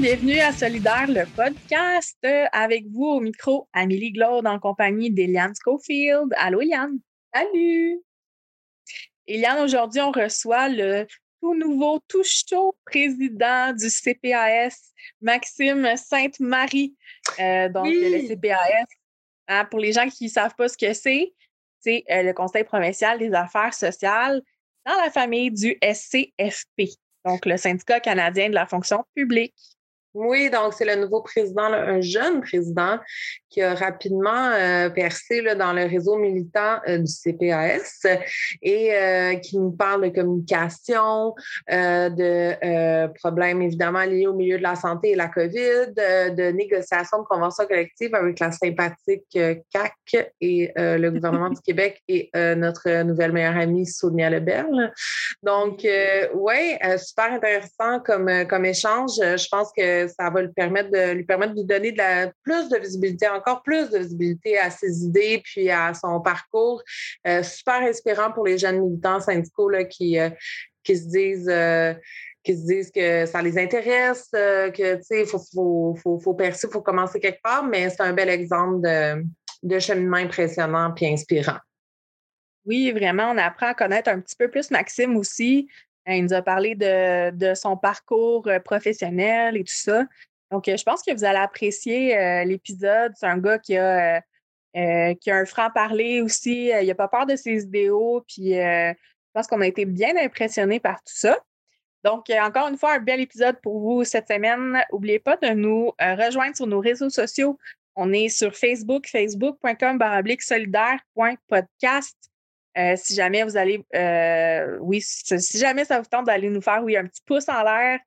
bienvenue à Solidaire, le podcast. Avec vous au micro, Amélie Glaude en compagnie d'Eliane Schofield. Allô Eliane? Salut. Eliane, aujourd'hui, on reçoit le tout nouveau, tout chaud président du CPAS, Maxime Sainte-Marie. Euh, donc, le CPAS, hein, pour les gens qui ne savent pas ce que c'est, c'est euh, le Conseil provincial des affaires sociales dans la famille du SCFP donc le syndicat canadien de la fonction publique. Oui, donc c'est le nouveau président, un jeune président qui a rapidement euh, percé dans le réseau militant euh, du CPAS et euh, qui nous parle de communication, de problèmes évidemment liés au milieu de la santé et la COVID, de négociation de conventions collectives avec la sympathique CAC et le gouvernement du Québec et notre nouvelle meilleure amie Sonia Lebel. Donc, oui, super intéressant comme, comme échange. Je pense que ça va lui permettre de lui permettre de donner plus de visibilité, encore plus de visibilité à ses idées puis à son parcours. Euh, super inspirant pour les jeunes militants syndicaux là, qui, euh, qui se disent euh, qui se disent que ça les intéresse, que tu sais, il faut, faut, faut, faut percer, il faut commencer quelque part, mais c'est un bel exemple de, de cheminement impressionnant puis inspirant. Oui, vraiment, on apprend à connaître un petit peu plus Maxime aussi. Il nous a parlé de, son parcours euh, professionnel et tout ça. Donc, euh, je pense que vous allez apprécier euh, l'épisode. C'est un gars qui a, qui un franc-parler aussi. il n'a pas peur de ses idéaux. Puis, je pense qu'on a été bien impressionnés par tout ça. Donc, encore une fois, un bel épisode pour vous cette semaine. N'oubliez pas de nous rejoindre sur nos réseaux sociaux. On est sur Facebook, facebook.com solidaire.podcast. Euh, si jamais vous allez, euh, oui, si jamais ça vous tente d'aller nous faire, oui, un petit pouce en l'air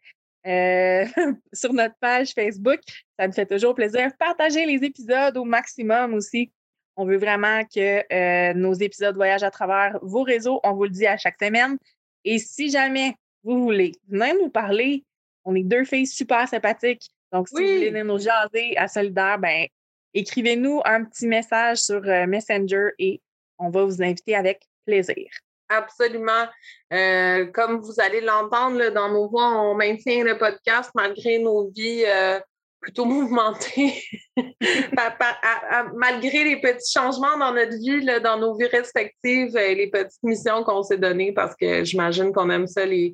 euh, sur notre page Facebook, ça me fait toujours plaisir. Partagez les épisodes au maximum aussi. On veut vraiment que nos épisodes voyagent à travers vos réseaux. On vous le dit à chaque semaine. Et si jamais vous voulez venir nous parler, on est deux filles super sympathiques. Donc, si vous voulez venir nous jaser à Solidaire, ben, écrivez-nous un petit message sur Messenger et on va vous inviter avec plaisir. Absolument. Euh, comme vous allez l'entendre dans nos voix, on maintient le podcast malgré nos vies euh, plutôt mouvementées, malgré les petits changements dans notre vie, dans nos vies respectives et les petites missions qu'on s'est données, parce que j'imagine qu'on aime ça, les,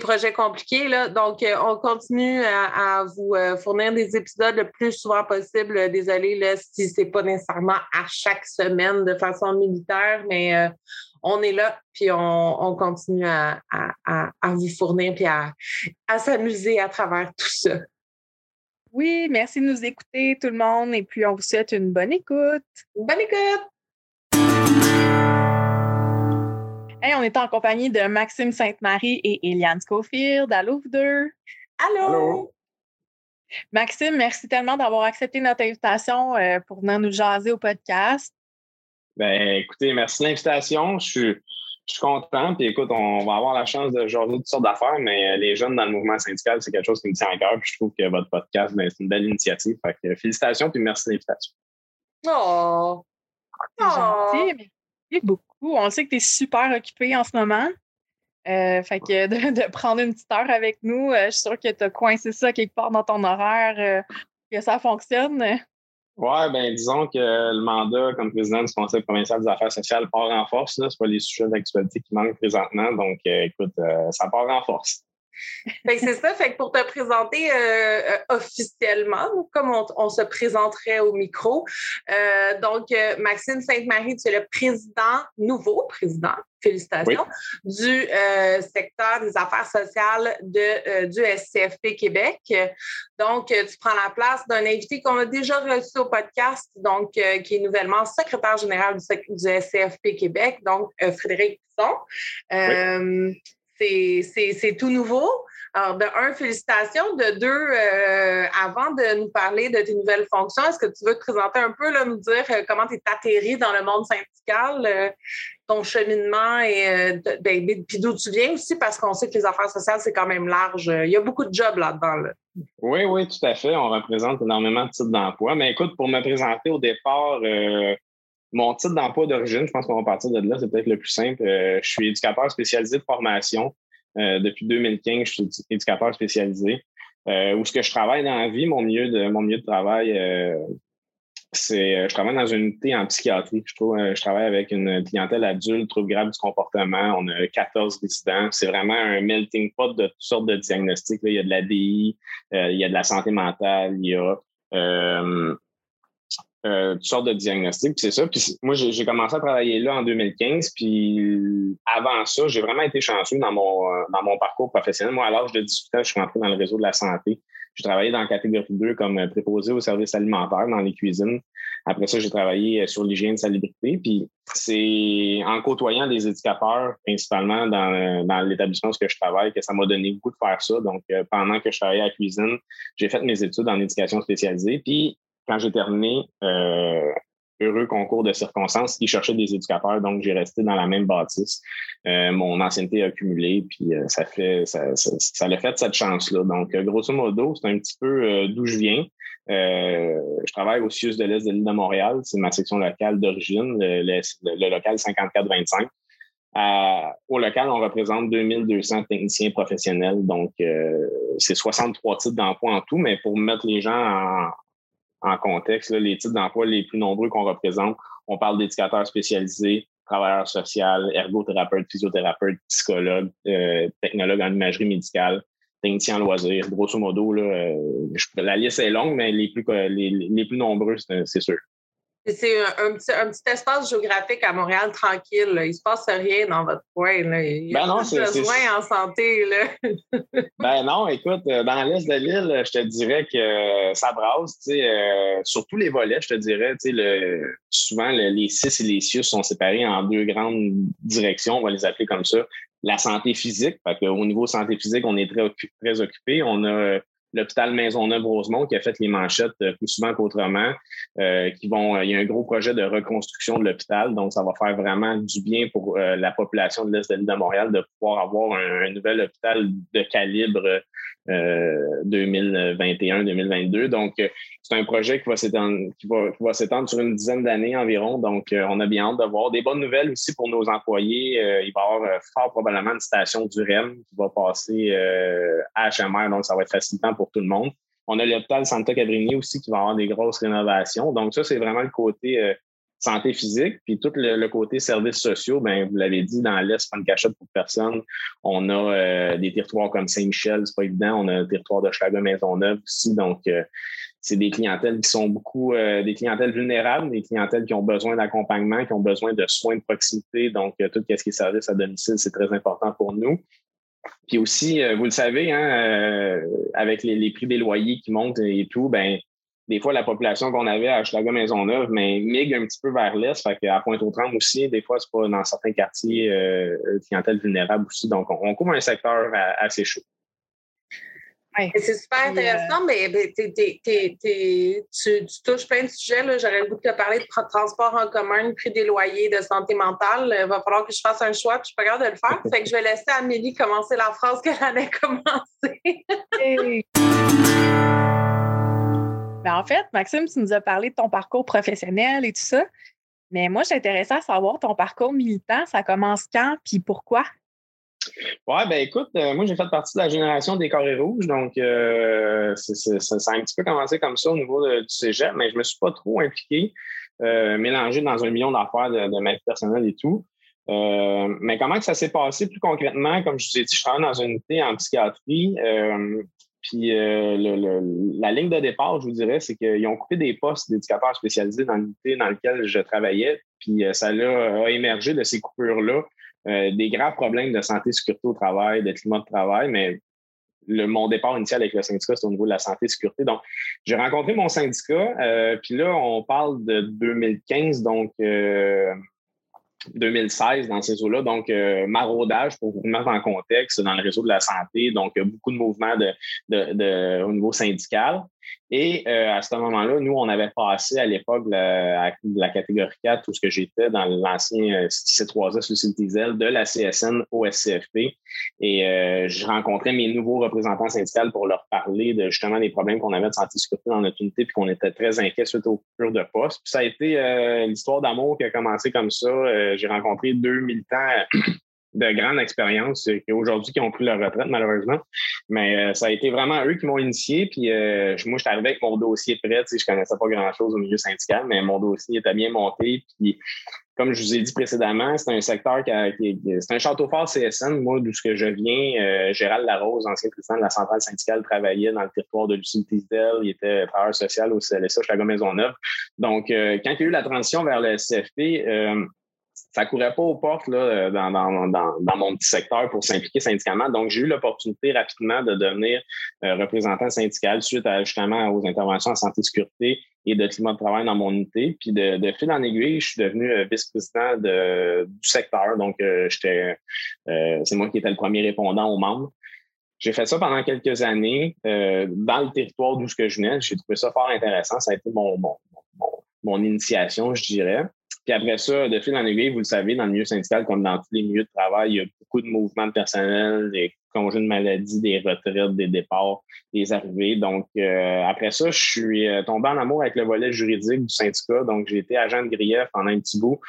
projets compliqués. Là. Donc, euh, on continue à, vous fournir des épisodes le plus souvent possible. Désolée là, si ce n'est pas nécessairement à chaque semaine de façon militaire, mais on est là, puis on, continue à, vous fournir, puis à, s'amuser à travers tout ça. Oui, merci de nous écouter, tout le monde, et puis on vous souhaite une bonne écoute. Bonne écoute! on est en compagnie de Maxime Sainte-Marie et Eliane Schofield. Allô, vous deux? Allô? Maxime, merci tellement d'avoir accepté notre invitation euh, pour venir nous jaser au podcast. Ben, écoutez, merci de l'invitation. Je suis, je suis content. Puis écoute, on va avoir la chance de jaser toutes sortes d'affaires, mais euh, les jeunes dans le mouvement syndical, c'est quelque chose qui me tient à cœur. Puis je trouve que votre podcast, ben, c'est une belle initiative. Fait que félicitations puis merci de l'invitation. Oh! C'est gentil. Merci beaucoup. On sait que tu es super occupé en ce moment. Euh, fait que de, prendre une petite heure avec nous, euh, je suis sûre que tu as coincé ça quelque part dans ton horaire, que ça fonctionne. Oui, ben disons que le mandat comme président du Conseil provincial des affaires sociales part en force. Ce pas les sujets d'actualité qui manquent présentement. Donc, euh, écoute, euh, ça part en force. C'est ça. Fait que pour te présenter euh, euh, officiellement, comme on, se présenterait au micro, euh, donc Maxime Sainte-Marie, tu es le président, nouveau président, félicitations, du secteur des affaires sociales de, du SCFP Québec. Donc, tu prends la place d'un invité qu'on a déjà reçu au podcast, donc qui est nouvellement secrétaire général du, du SCFP Québec, donc Frédéric Pisson c'est tout nouveau. Alors, de un, félicitations. De deux, euh, avant de nous parler de tes nouvelles fonctions, est-ce que tu veux te présenter un peu, là, nous dire euh, comment tu es atterri dans le monde syndical, euh, ton cheminement et ben, puis d'où tu viens aussi, parce qu'on sait que les affaires sociales, c'est quand même large. Il y a beaucoup de jobs là-dedans. Oui, oui, tout à fait. On représente énormément de types d'emploi. Mais écoute, pour me présenter au départ, mon titre d'emploi d'origine, je pense qu'on va partir de là, c'est peut-être le plus simple. je suis éducateur spécialisé de formation. Euh, depuis 2015, je suis éducateur spécialisé. où ce que je travaille dans la vie, mon milieu de, mon milieu de travail, c'est je travaille dans une unité en psychiatrie. Je, trouve, je travaille avec une clientèle adulte, trouble grave du comportement. On a 14 résidents. C'est vraiment un melting pot de toutes sortes de diagnostics. Il y a de la DI, il y a de la santé mentale, il y a euh, toutes sortes de diagnostics. C'est ça. Puis moi, j'ai commencé à travailler là en 2015. Puis avant ça, j'ai vraiment été chanceux dans mon, euh, dans mon parcours professionnel. Moi, à l'âge de 18 ans, je suis rentré dans le réseau de la santé. J'ai travaillé dans catégorie 2 comme préposé au service alimentaire dans les cuisines. Après ça, j'ai travaillé sur l'hygiène salubrité. Puis c'est en côtoyant des éducateurs, principalement dans, dans l'établissement où je travaille, que ça m'a donné beaucoup de faire ça. Donc, euh, pendant que je travaillais à la cuisine, j'ai fait mes études en éducation spécialisée. Puis quand j'ai terminé, euh, heureux concours de circonstances, ils cherchaient des éducateurs, donc j'ai resté dans la même bâtisse. Euh, mon ancienneté a accumulé, puis euh, ça fait ça, ça, ça l'a fait cette chance-là. Donc, grosso modo, c'est un petit peu d'où je viens. je travaille au CIUS de l'Est de l'île de Montréal, c'est ma section locale d'origine, le, le, local 5425. au local, on représente 2200 techniciens professionnels, donc c'est 63 titres d'emploi en tout, mais pour mettre les gens en, en contexte. les types d'emplois les plus nombreux qu'on représente, on parle d'éducateurs spécialisés, travailleurs sociaux, ergothérapeutes, physiothérapeutes, psychologues, euh, technologues en imagerie médicale, techniciens en loisirs. Grosso modo, là, euh, la liste est longue, mais les plus, les plus nombreux, c'est sûr. C'est un, petit, un, petit, espace géographique à Montréal tranquille. Il ne se passe rien dans votre coin. Là. Il y a ben non, besoin en santé. Là. ben non, écoute, euh, dans l'est de l'île, je te dirais que ça brasse. Euh, sur tous les volets, je te dirais, le, souvent les CIS et les CIUS sont séparés en deux grandes directions, on va les appeler comme ça. La santé physique, au niveau santé physique, on est très, très occupé. On a l'hôpital Maisonneuve-Rosemont qui a fait les manchettes euh, plus souvent qu'autrement. Euh, qui vont, euh, il y a un gros projet de reconstruction de l'hôpital, donc ça va faire vraiment du bien pour la population de l'Est de l'île de Montréal de pouvoir avoir un nouvel hôpital de calibre 2021-2022. Euh, donc, euh, c'est un projet qui va s'étendre, qui va, qui va s'étendre sur une dizaine d'années environ. Donc, euh, on a bien hâte de voir des bonnes nouvelles aussi pour nos employés. il va y avoir fort probablement une station du REM qui va passer à HMR, donc ça va être facilitant pour tout le monde. On a l'hôpital Santa Cabrini aussi qui va avoir des grosses rénovations. Donc, ça, c'est vraiment le côté santé physique, puis tout le, côté services sociaux, ben vous l'avez dit, dans l'Est, pas une cachette pour personne. On a euh, des territoires comme Saint-Michel, c'est pas évident. On a un territoire de Schlager Maisonneuve aussi. Donc, euh, c'est des clientèles qui sont beaucoup euh, des clientèles vulnérables, des clientèles qui ont besoin d'accompagnement, qui ont besoin de soins de proximité. Donc, tout ce qui est service à domicile, c'est très important pour nous. Puis aussi, vous le savez, hein, avec les, les, prix des loyers qui montent et tout, ben des fois, la population qu'on avait à Maison Maisonneuve, mais migre un petit peu vers l'est. Fait qu'à Pointe-aux-Trembles aussi, des fois, c'est pas dans certains quartiers euh, clientèle vulnérable aussi. Donc, on, couvre un secteur assez chaud. C'est super euh, intéressant, mais tu, touches plein de sujets. J'aurais le goût de te parler de transport en commun, prix des loyers, de santé mentale. Il va falloir que je fasse un choix, puis je suis pas capable de le faire. fait que je vais laisser Amélie commencer la phrase qu'elle allait commencer. Ben, en fait, Maxime, tu nous as parlé de ton parcours professionnel et tout ça. Mais moi, intéressée à savoir ton parcours militant. Ça commence quand puis pourquoi? Oui, ben écoute, euh, moi j'ai fait partie de la génération des carrés rouges, donc euh, ça, a un petit peu commencé comme ça au niveau du cégep, mais je ne me suis pas trop impliqué, euh, mélangé dans un million d'affaires de, ma vie personnelle et tout. mais comment que ça s'est passé plus concrètement? Comme je vous ai dit, je travaille dans une unité en psychiatrie. Puis euh, la ligne de départ, je vous dirais, c'est qu'ils ont coupé des postes d'éducateurs spécialisés dans l'unité dans laquelle je travaillais. Puis euh, ça a, émergé de ces coupures-là euh, des graves problèmes de santé, sécurité au travail, de climat de travail, mais mon départ initial avec le syndicat, c'est au niveau de la santé et sécurité. Donc, j'ai rencontré mon syndicat, puis là, on parle de 2015, donc 2016 dans ces eaux-là. Donc, euh, maraudage, pour vous mettre en contexte, dans le réseau de la santé. Donc, beaucoup de mouvements de, de, au niveau syndical. Et euh, à ce moment-là, nous, on avait passé à l'époque de la, catégorie 4, tout ce que j'étais dans l'ancien euh, C3S, le Diesel, de la CSN au SCFP. Et euh, je rencontrais mes nouveaux représentants syndicaux pour leur parler de justement des problèmes qu'on avait de santé sécurité dans notre unité, puis qu'on était très inquiets suite aux coupures de poste. Puis ça a été l'histoire d'amour qui a commencé comme ça. J'ai rencontré deux militants de grande expérience aujourd'hui qui ont pris leur retraite, malheureusement. Mais ça a été vraiment eux qui m'ont initié. Puis moi, j'étais arrivé avec mon dossier prêt. Tu sais, je connaissais pas grand-chose au milieu syndical, mais mon dossier était bien monté. Puis comme je vous ai dit précédemment, c'est un secteur qui, c'est un château fort CSN. Moi, d'où ce que je viens, euh, Gérald Larose, ancien président de la centrale syndicale, travaillait dans le territoire de Lucille Tisdale. Il était travailleur social au CLSA Chicago Maisonneuve. Donc, euh, quand il y a eu la transition vers le CFP, euh, ça courait pas aux portes là, dans, dans, dans, dans, mon petit secteur pour s'impliquer syndicalement. Donc, j'ai eu l'opportunité rapidement de devenir représentant syndical suite justement aux interventions en santé et sécurité et de climat de travail dans mon unité. Puis de, fil en aiguille, je suis devenu euh, vice-président du secteur. Donc, euh, j'étais, euh, c'est moi qui étais le premier répondant aux membres. J'ai fait ça pendant quelques années dans le territoire d'où je venais. J'ai trouvé ça fort intéressant. Ça a été mon, mon, mon, initiation, je dirais. Puis après ça, de fil en aiguille, vous le savez, dans le milieu syndical, comme dans tous les milieux de travail, il y a beaucoup de mouvements de personnel, des congés de maladie, des retraites, des départs, des arrivées. Donc, euh, après ça, je suis euh, tombé en amour avec le volet juridique du syndicat. Donc, j'ai été agent de grief pendant un petit bout.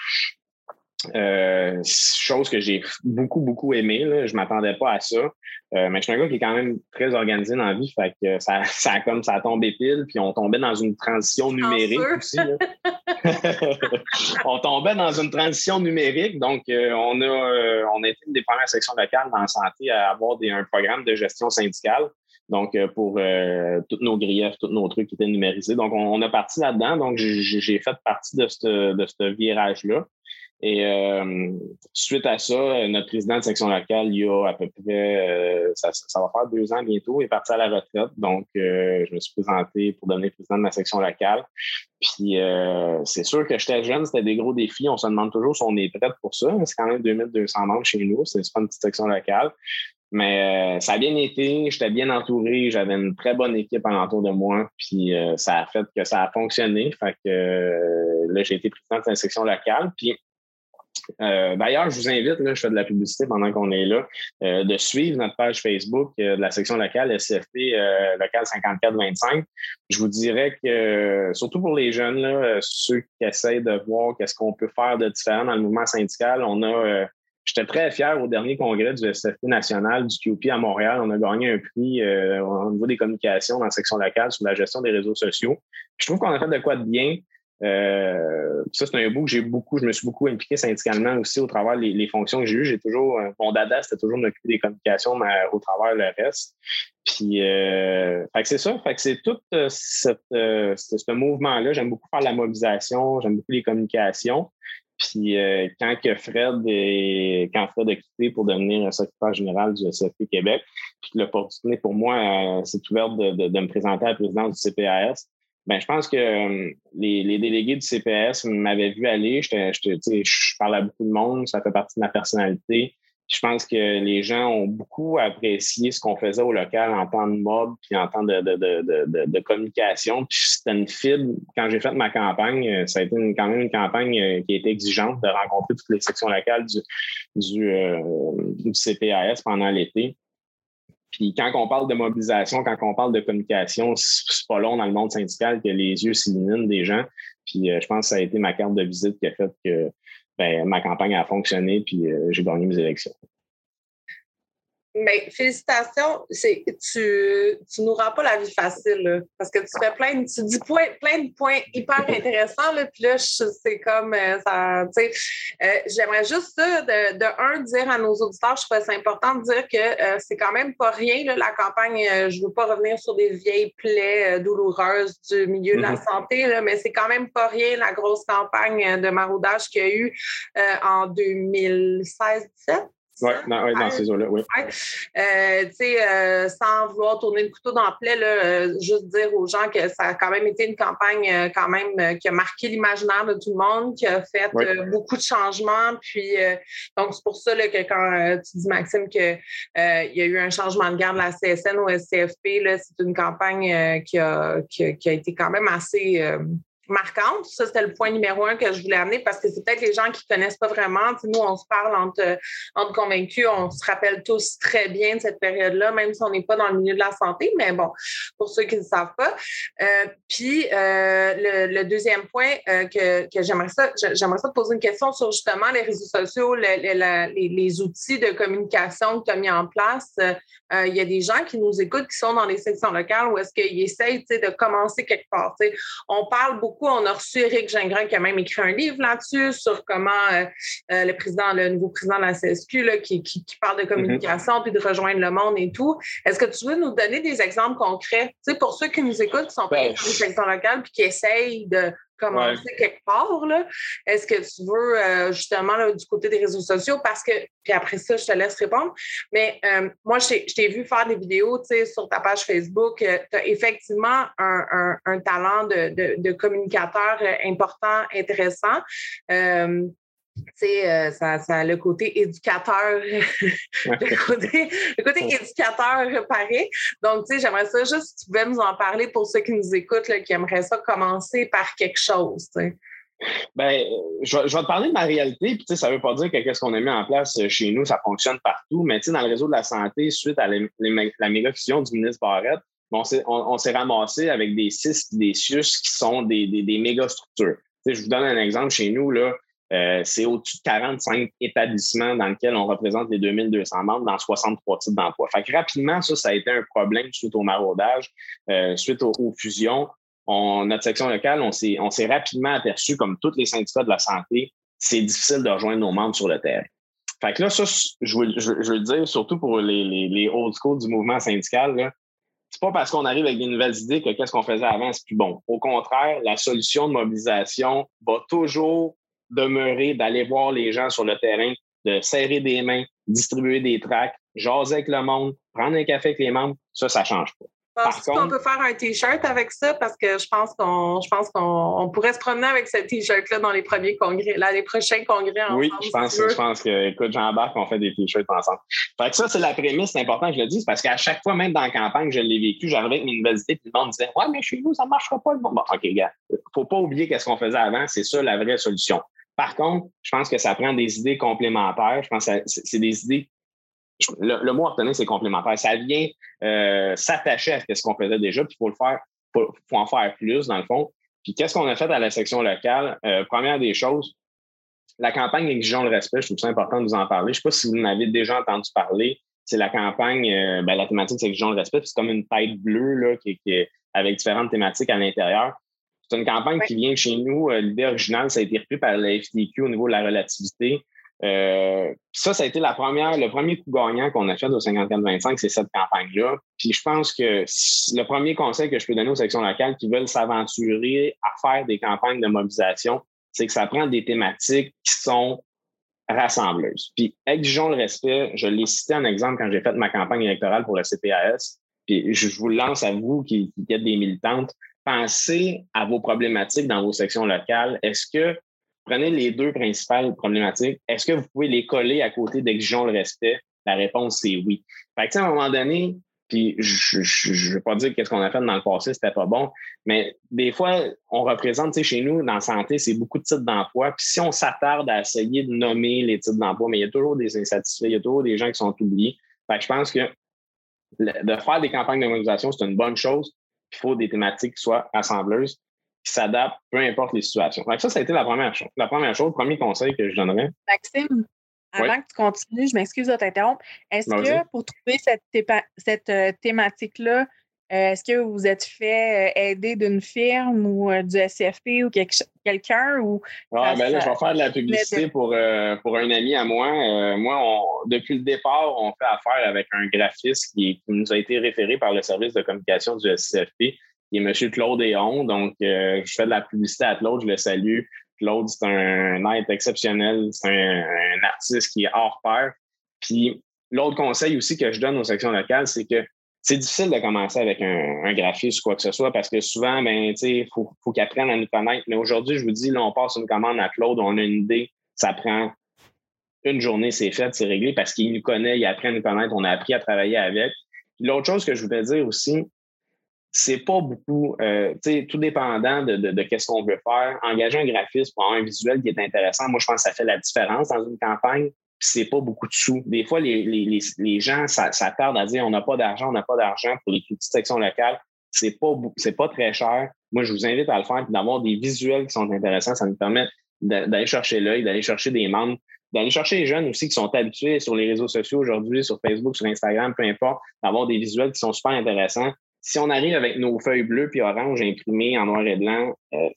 Euh, chose que j'ai beaucoup, beaucoup aimé. Là. Je m'attendais pas à ça. Euh, mais je suis un gars qui est quand même très organisé dans la vie. Fait que ça, ça a comme ça a tombé pile, puis on tombait dans une transition numérique aussi. on tombait dans une transition numérique. Donc, euh, on a on a été une des premières sections locales dans la santé à avoir des, un programme de gestion syndicale. Donc, pour tous nos griefs, tous nos trucs qui étaient numérisés. Donc, on, a parti là-dedans. Donc, j'ai fait partie de ce de ce virage-là. Et euh, suite à ça, notre président de section locale, il y a à peu près, euh, ça, ça, va faire deux ans bientôt, est parti à la retraite. Donc, euh, je me suis présenté pour devenir président de ma section locale. Puis, c'est sûr que j'étais jeune, c'était des gros défis. On se demande toujours si on est prêt pour ça. C'est quand même 2200 membres chez nous. C'est pas une petite section locale. Mais ça a bien été, j'étais bien entouré, j'avais une très bonne équipe alentour de moi, puis ça a fait que ça a fonctionné. Fait que là, j'ai été président de la section locale. Puis euh, d'ailleurs, je vous invite, je fais de la publicité pendant qu'on est là, euh, de suivre notre page Facebook euh, de la section locale SFP local 5425. Je vous dirais que, surtout pour les jeunes, ceux qui essayent de voir qu'est-ce qu'on peut faire de différent dans le mouvement syndical, on a J'étais très fier au dernier congrès du SFP national du QP à Montréal. On a gagné un prix au niveau des communications dans la section locale sur la gestion des réseaux sociaux. Je trouve qu'on a fait de quoi de bien. Euh, ça, c'est un bout que j'ai beaucoup, je me suis beaucoup impliqué syndicalement aussi au travers les fonctions que j'ai eues. J'ai toujours, euh, mon dada, c'était toujours m'occuper des communications, mais au travers le reste. Puis, euh, c'est ça. Fait que c'est tout euh, cette, ce mouvement-là. J'aime beaucoup faire la mobilisation, j'aime beaucoup les communications. Puis quand que Fred est, quand Fred a quitté pour devenir secrétaire général du SFP Québec, puis l'opportunité pour moi s'est ouverte de, de, de, me présenter à la présidence du CPAS. Ben, je pense que euh, les, délégués du CPS m'avaient vu aller. je parle à beaucoup de monde, ça fait partie de ma personnalité. Je pense que les gens ont beaucoup apprécié ce qu'on faisait au local en temps de mode puis en temps de, de, de, de, communication. Puis c'était une fibre. Quand j'ai fait ma campagne, euh, ça a été quand même une campagne euh, qui a été exigeante de rencontrer toutes les sections locales du, du, du CPAS pendant l'été. Puis quand on parle de mobilisation, quand on parle de communication, c'est pas long dans le monde syndical que les yeux s'illuminent des gens. Puis euh, je pense que ça a été ma carte de visite qui a fait que ben, ma campagne a fonctionné puis euh, j'ai gagné mes élections. Mais félicitations, c'est tu, tu nous rends pas la vie facile parce que tu fais plein de, tu dis plein de points hyper intéressants là, puis là c'est comme euh, ça, tu sais, euh, j'aimerais juste ça de, de, un dire à nos auditeurs, je trouve c'est important de dire que euh, c'est quand même pas rien là, la campagne. je veux pas revenir sur des vieilles plaies douloureuses du milieu de la mm-hmm. santé là, mais c'est quand même pas rien la grosse campagne de maraudage qu'il y a eu en 2016-17. Oui, ouais, dans ces eaux-là, oui. Euh, tu sais, euh, sans vouloir tourner le couteau dans le plaie, là, euh, juste dire aux gens que ça a quand même été une campagne quand même qui a marqué l'imaginaire de tout le monde, qui a fait beaucoup de changements. Puis, donc, c'est pour ça là, que quand tu dis, Maxime, qu'il y a eu un changement de garde de la CSN au SCFP, c'est une campagne qui a, qui, a, qui, a, été quand même assez marquante. Ça, c'était le point numéro un que je voulais amener parce que c'est peut-être les gens qui ne connaissent pas vraiment. nous, on se parle entre, convaincus, on se rappelle tous très bien de cette période-là, même si on n'est pas dans le milieu de la santé, mais bon, pour ceux qui ne savent pas. Euh, puis, euh, le, deuxième point euh, que, que j'aimerais ça, j'aimerais ça te poser une question sur justement les réseaux sociaux, les, les, outils de communication que tu as mis en place. Il y a des gens qui nous écoutent qui sont dans les sections locales où est-ce qu'ils essayent de commencer quelque part. On parle beaucoup on a reçu Eric Gingrin qui a même écrit un livre là-dessus sur comment euh, euh, le président, le nouveau président de la CSQ qui, parle de mm-hmm. communication puis de rejoindre le monde et tout. Est-ce que tu veux nous donner des exemples concrets? Tu pour ceux qui nous écoutent, qui sont pas ben, dans les sections locales puis qui essayent de commencer quelque part. Là. Est-ce que tu veux euh, justement du côté des réseaux sociaux? Parce que, puis après ça, je te laisse répondre. Mais euh, moi, je t'ai vu faire des vidéos sur ta page Facebook. Euh, tu as effectivement un, talent de, de communicateur important, intéressant. Euh, ça, ça a le côté éducateur, le, côté, le côté éducateur pareil. Donc, tu sais, j'aimerais ça juste, si tu pouvais nous en parler pour ceux qui nous écoutent, là, qui aimeraient ça commencer par quelque chose, Ben, je, vais te parler de ma réalité, puis ça ne veut pas dire que ce qu'on a mis en place euh, chez nous, ça fonctionne partout, mais dans le réseau de la santé, suite à la méga-fusion du ministre Barrette, on s'est ramassé avec des CIS des CIUS qui sont des, des, des méga structures. je vous donne un exemple chez nous, là, euh, c'est au-dessus de 45 établissements dans lesquels on représente les 2200 membres dans 63 types d'emplois. Fait que rapidement, ça, ça a été un problème suite au maraudage, euh, suite aux, fusions. On, notre section locale, on s'est, rapidement aperçu, comme tous les syndicats de la santé, c'est difficile de rejoindre nos membres sur le terrain. Fait que là, ça, je veux, je, le dire, surtout pour les, les, les old school du mouvement syndical, c'est pas parce qu'on arrive avec des nouvelles idées que qu'est-ce qu'on faisait avant, c'est plus bon. Au contraire, la solution de mobilisation va toujours demeurer, d'aller voir les gens sur le terrain, de serrer des mains, distribuer des tracts, jaser avec le monde, prendre un café avec les membres, ça, ça ne change pas. Penses-tu qu'on peut faire un T-shirt avec ça? Parce que je pense qu'on je pense qu'on pourrait se promener avec ce T-shirt-là dans les premiers congrès, là, les prochains congrès ensemble. Oui, je pense, je pense que, écoute, j'embarque, on fait des T-shirts ensemble. Fait que ça, c'est la prémisse, c'est important que je le dise, parce qu'à chaque fois, même dans la campagne, je l'ai vécu, j'arrivais avec mes idées, puis le monde disait Ouais, mais chez nous, ça ne marchera pas. Bon, OK, gars, faut pas oublier qu'est-ce qu'on faisait avant, c'est ça la vraie solution. Par contre, je pense que ça prend des idées complémentaires. Je pense que c'est des idées. Le, mot obtenir, c'est complémentaire. Ça vient euh, s'attacher à ce qu'on faisait déjà, puis il faut le faire, faut, faut, en faire plus, dans le fond. Puis qu'est-ce qu'on a fait à la section locale? Euh, première des choses, la campagne Exigeons le respect, je trouve ça important de vous en parler. Je ne sais pas si vous en avez déjà entendu parler. C'est la campagne, euh, ben, la thématique, c'est Exigeons le respect. C'est comme une tête bleue là, avec différentes thématiques à l'intérieur. C'est une campagne qui vient chez nous. Euh, l'idée originale, ça a été repris par la FTQ au niveau de la relativité. Euh, ça, ça a été la première, le premier coup gagnant qu'on a fait au 54-25, c'est cette campagne-là. Puis je pense que le premier conseil que je peux donner aux sections locales qui veulent s'aventurer à faire des campagnes de mobilisation, c'est que ça prend des thématiques qui sont rassembleuses. Puis exigeons le respect. Je l'ai cité en exemple quand j'ai fait ma campagne électorale pour le CPAS. Puis je vous le lance à vous qui, qui êtes des militantes pensez à vos problématiques dans vos sections locales? Est-ce que, prenez les deux principales problématiques, est-ce que vous pouvez les coller à côté d'exigeons le respect? La réponse, c'est oui. Fait que, à un moment donné, puis je ne veux pas dire qu'est-ce qu'on a fait dans le passé, c'était pas bon, mais des fois, on représente, chez nous, dans la santé, c'est beaucoup de titres d'emploi. Puis si on s'attarde à essayer de nommer les titres d'emploi, mais il y a toujours des insatisfaits, il y a toujours des gens qui sont oubliés. Fait que je pense que de faire des campagnes de c'est une bonne chose il faut des thématiques qui soient rassembleuses, qui s'adaptent, peu importe les situations. Donc ça, ça a été la première chose. La première chose, le premier conseil que je donnerais. Maxime, avant que tu continues, je m'excuse de t'interrompre. Est-ce que pour trouver cette, cette euh, thématique-là, euh, est-ce que vous vous êtes fait euh, aider d'une firme ou euh, du SCFP ou quelqu'un? Ou ah, ben là, je vais faire de la publicité pour, pour un ami à moi. moi, depuis le départ, on fait affaire avec un graphiste qui, nous a été référé par le service de communication du SCFP, qui est M. Claude Eon. Donc, je fais de la publicité à Claude, je le salue. Claude, c'est un être exceptionnel, c'est un, un artiste qui est hors pair. Puis, l'autre conseil aussi que je donne aux sections locales, c'est que c'est difficile de commencer avec un, graphiste ou quoi que ce soit parce que souvent, ben, il faut, faut qu'ils apprennent à nous connaître. Mais aujourd'hui, je vous dis, là, on passe une commande à Claude, on a une idée, ça prend une journée, c'est fait, c'est réglé parce qu'il nous connaît, il apprend à nous connaître, on a appris à travailler avec. L'autre chose que je voulais dire aussi, c'est pas beaucoup, euh, tout dépendant de, de, de ce qu'on veut faire. Engager un graphiste pour avoir un visuel qui est intéressant, moi, je pense que ça fait la différence dans une campagne. C'est pas beaucoup de sous. Des fois, les, les, les, gens s'attardent à dire on n'a pas d'argent, on n'a pas d'argent pour les petites sections locales. C'est pas c'est pas très cher. Moi, je vous invite à le faire d'avoir des visuels qui sont intéressants. Ça nous permet d'aller chercher l'œil, d'aller chercher des membres, d'aller chercher les jeunes aussi qui sont habitués sur les réseaux sociaux aujourd'hui, sur Facebook, sur Instagram, peu importe, d'avoir des visuels qui sont super intéressants si on arrive avec nos feuilles bleues puis oranges imprimées en noir et blanc, euh,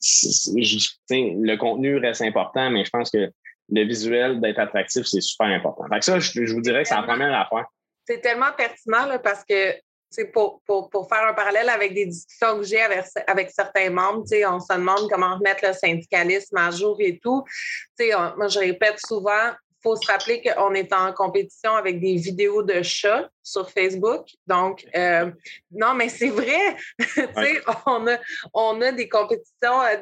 le contenu reste important, mais je pense que le visuel d'être attractif, c'est super important. Fait ça, je, vous dirais que c'est la première affaire. C'est tellement pertinent là, parce que pour, pour, pour, faire un parallèle avec des discussions que j'ai avec, avec, certains membres, on se demande comment remettre le syndicalisme à jour et tout. moi, je répète souvent, faut se rappeler qu'on est en compétition avec des vidéos de chats sur Facebook. Donc, euh, non, mais c'est vrai. on, a, on a des compétitions. Euh,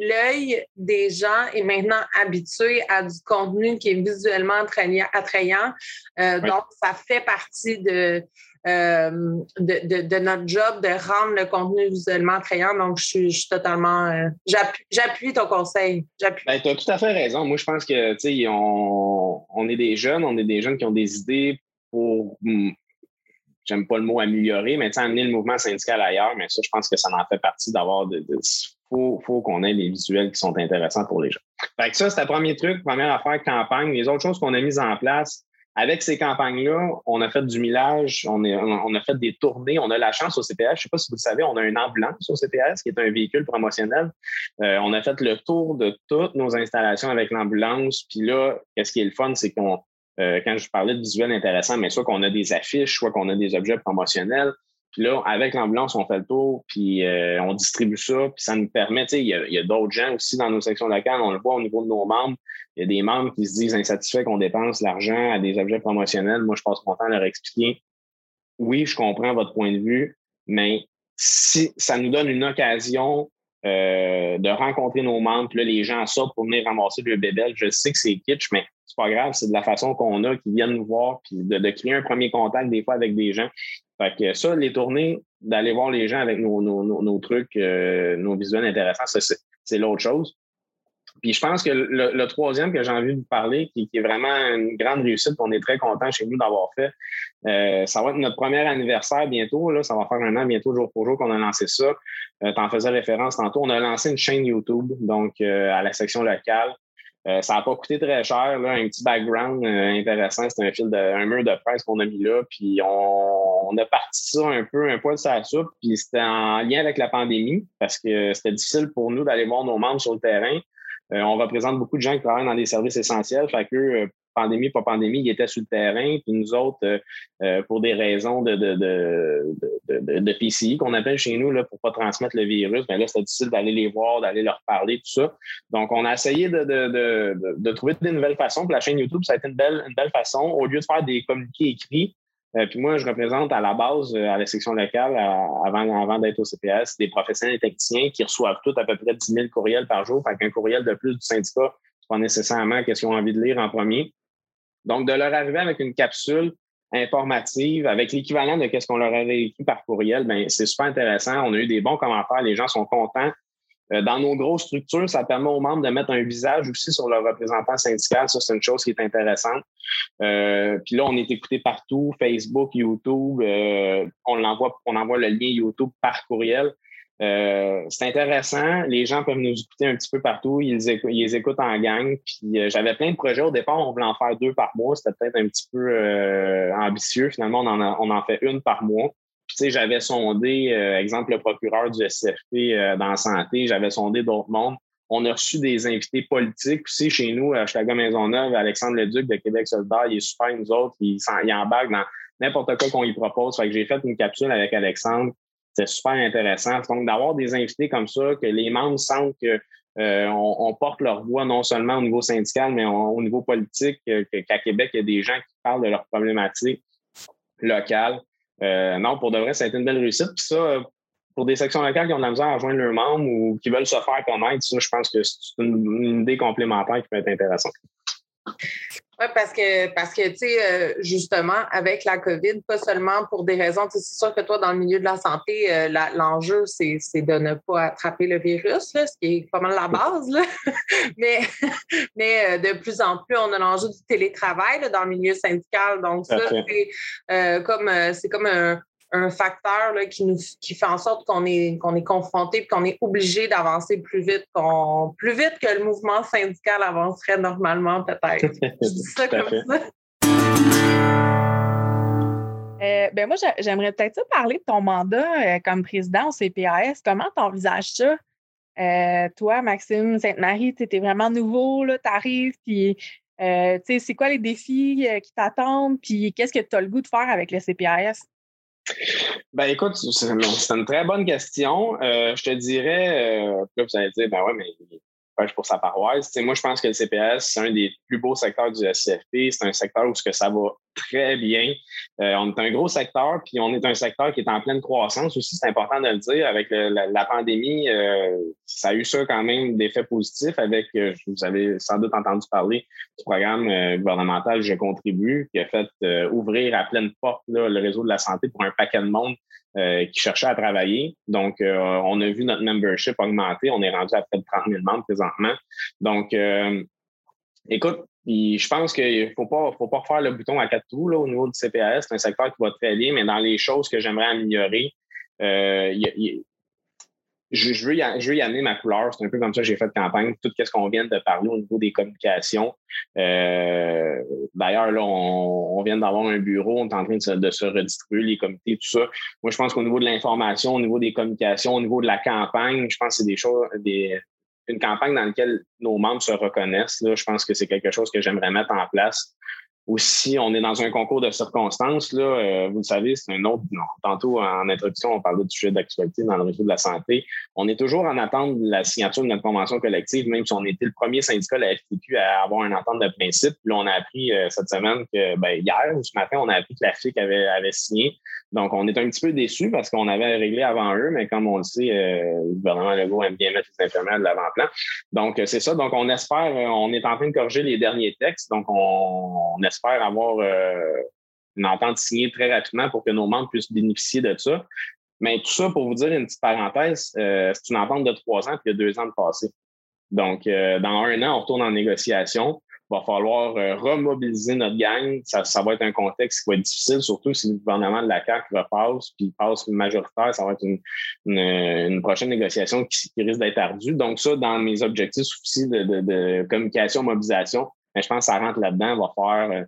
l'œil des gens est maintenant habitué à du contenu qui est visuellement attrayant. Euh, donc, ça fait partie de, euh, de, notre job de rendre le contenu visuellement attrayant. Donc, je suis, totalement. Euh, j'appuie ton conseil. Ben, tu as tout à fait raison. Moi, je pense que, tu sais, on, on, est des jeunes, on est des jeunes qui ont des idées pour. Hmm, j'aime pas le mot améliorer, mais amener le mouvement syndical ailleurs. Mais ça, je pense que ça en fait partie d'avoir de, faut, faut qu'on ait des visuels qui sont intéressants pour les gens. Fait que ça, c'est le premier truc, première affaire, campagne. Les autres choses qu'on a mises en place, avec ces campagnes-là, on a fait du millage, on, on, a fait des tournées, on a la chance au CPS. Je ne sais pas si vous le savez, on a une ambulance au CPS qui est un véhicule promotionnel. Euh, on a fait le tour de toutes nos installations avec l'ambulance. Puis là, qu'est-ce qui est le fun, c'est qu'on, euh, quand je parlais de visuel intéressant, mais soit qu'on a des affiches, soit qu'on a des objets promotionnels. Puis là, avec l'ambulance, on fait le tour, puis euh, on distribue ça, puis ça nous permet, tu sais, il y a, d'autres gens aussi dans nos sections locales, on le voit au niveau de nos membres, il y a des membres qui se disent insatisfaits qu'on dépense l'argent à des objets promotionnels. Moi, je passe mon temps à leur expliquer. Oui, je comprends votre point de vue, mais si ça nous donne une occasion euh, de rencontrer nos membres, puis là, les gens sortent pour venir ramasser le bébé. Je sais que c'est kitsch, mais c'est pas grave, c'est de la façon qu'on a, qu'ils viennent nous voir, puis de, créer un premier contact des fois avec des gens. Fait que ça, les tournées, d'aller voir les gens avec nos, nos, nos, trucs, euh, nos visuels intéressants, c'est l'autre chose. Puis je pense que le, troisième que j'ai envie de vous parler, qui, est vraiment une grande réussite, qu'on est très content chez nous d'avoir fait, euh, ça va être notre premier anniversaire bientôt. Là, ça va faire un an bientôt, jour pour jour, qu'on a lancé ça. Euh, tu en faisais référence tantôt. On a lancé une chaîne YouTube, donc à la section locale. Ça n'a pas coûté très cher, là, un petit background intéressant. C'est un fil de, un mur de presse qu'on a mis là. Puis on, on, a parti ça un peu, un poil sur la soupe. Puis c'était en lien avec la pandémie parce que c'était difficile pour nous d'aller voir nos membres sur le terrain. Euh, on représente beaucoup de gens qui travaillent dans des services essentiels. Fait que euh, pandémie, pas pandémie, ils étaient sur le terrain. Puis nous autres, euh, pour des raisons de, de, de, de, PCI qu'on appelle chez nous là, pour pas transmettre le virus, mais ben là, c'était difficile d'aller les voir, d'aller leur parler, tout ça. Donc, on a essayé de, de, trouver des nouvelles façons. Pour la chaîne YouTube, ça a été une belle, une belle façon. Au lieu de faire des communiqués écrits, euh, puis moi, je représente à la base, euh, à la section locale, avant, avant d'être au CPS, des professionnels et techniciens qui reçoivent tous à peu près 10 000 courriels par jour. Fait qu'un courriel de plus du syndicat, c'est pas nécessairement qu'est-ce qu'ils ont envie de lire en premier. Donc, de leur arriver avec une capsule informative, avec l'équivalent de ce qu'on leur avait écrit par courriel, ben c'est super intéressant. On a eu des bons commentaires, les gens sont contents. Euh, dans nos grosses structures, ça permet aux membres de mettre un visage aussi sur leur représentant syndical. Ça, c'est une chose qui est intéressante. Euh, puis là, on est écouté partout, Facebook, YouTube. Euh, on envoie, on envoie le lien YouTube par courriel. c'est intéressant. Les gens peuvent nous écouter un petit peu partout. Ils, écoutent, les écoutent en gang. Puis j'avais plein de projets au départ. On voulait en faire deux par mois. C'était peut-être un petit peu ambitieux. Finalement, on en, on en fait une par mois sais, j'avais sondé, euh, exemple, le procureur du SCFP euh, dans la santé, j'avais sondé d'autres mondes. On a reçu des invités politiques aussi chez nous, à Chicago Maisonneuve, Alexandre Leduc de Québec Solidaire, il est super, nous autres, il, il embarque dans n'importe quoi qu'on lui propose. Que j'ai fait une capsule avec Alexandre. C'était super intéressant. Donc, d'avoir des invités comme ça, que les membres sentent que euh, porte leur voix non seulement au niveau syndical, mais au niveau politique, qu'à Québec, il y a des gens qui parlent de leurs problématiques locales. Euh, non, pour de vrai, ça a été une belle réussite. Puis ça, pour des sections locales qui ont de la misère à rejoindre leurs membres ou qui veulent se faire connaître, ça, je pense que c'est une, idée complémentaire qui peut être intéressante. Oui, parce que, parce que tu sais, euh, justement, avec la COVID, pas seulement pour des raisons, c'est sûr que toi, dans le milieu de la santé, euh, l'enjeu, c'est de ne pas attraper le virus, là, ce qui est pas mal la base. Là. mais mais euh, de plus en plus, on a l'enjeu du télétravail là, dans le milieu syndical. Donc, ça, c'est comme, c'est comme un, un facteur là, qui, nous, qui fait en sorte qu'on est, qu'on est confronté et qu'on est obligé d'avancer plus vite, qu'on, plus vite que le mouvement syndical avancerait normalement, peut-être. Je dis ça comme ça. Euh, ben moi, j'aimerais peut-être parler de ton mandat euh, comme président au CPAS. Comment tu envisages ça? Euh, toi, Maxime Sainte-Marie, tu étais vraiment nouveau, tu arrives, puis c'est quoi les défis qui t'attendent, puis qu'est-ce que tu as le goût de faire avec le CPAS? Ben écoute, c'est une très bonne question. Euh, je te dirais, euh, là, vous allez dire, ben ouais, mais pour sa paroisse. moi, je pense que le CPS, c'est un des plus beaux secteurs du SCFP. C'est un secteur où ce que ça va très bien. Euh, on est un gros secteur, puis on est un secteur qui est en pleine croissance aussi. C'est important de le dire. Avec la, pandémie, euh, ça a eu ça quand même d'effets positifs avec, euh, vous avez sans doute entendu parler du programme gouvernemental Je contribue, qui a fait ouvrir à pleine porte le réseau de la santé pour un paquet de monde qui cherchaient à travailler. Donc, on a vu notre membership augmenter. On est rendu à près de 30 000 membres présentement. Donc, euh, écoute, je pense qu'il ne faut pas, faut pas faire le bouton à quatre trous là, au niveau du CPAS. C'est un secteur qui va très bien, mais dans les choses que j'aimerais améliorer, il je, veux y, je, veux y, amener ma couleur. C'est un peu comme ça que j'ai fait de campagne. Tout ce qu'on vient de parler au niveau des communications. Euh, d'ailleurs, là, on, vient d'avoir un bureau, on est en train de se, redistribuer les comités, tout ça. Moi, je pense qu'au niveau de l'information, au niveau des communications, au niveau de la campagne, je pense que c'est des choses, des, une campagne dans laquelle nos membres se reconnaissent. Là, je pense que c'est quelque chose que j'aimerais mettre en place aussi, on est dans un concours de circonstances. Là, euh, vous le savez, c'est un autre. Non, tantôt, en introduction, on parlait du sujet d'actualité dans le réseau de la santé. On est toujours en attente de la signature de notre convention collective, même si on était le premier syndicat, la FTQ, à avoir une entente de principe. Puis là, on a appris euh, cette semaine que, ben, hier ou ce matin, on a appris que la FIC avait, avait signé. Donc, on est un petit peu déçus parce qu'on avait réglé avant eux, mais comme on le sait, euh, le gouvernement Legault aime bien mettre les infirmières de l'avant-plan. Donc, c'est ça. Donc, on espère, on est en train de corriger les derniers textes. Donc, on, on espère espère avoir euh, une entente signée très rapidement pour que nos membres puissent bénéficier de ça. Mais tout ça, pour vous dire une petite parenthèse, euh, c'est une entente de trois ans puis il y a deux ans de passé. Donc, euh, dans un an, on retourne en négociation. Il va falloir remobiliser notre gang. Ça, va être un contexte qui va être difficile, surtout si le gouvernement de la CAQ repasse, puis passe majoritaire. Ça va être une, prochaine négociation qui, risque d'être ardue. Donc, ça, dans mes objectifs aussi de, de communication, mobilisation, mais je pense que ça rentre là-dedans, va faire. Euh,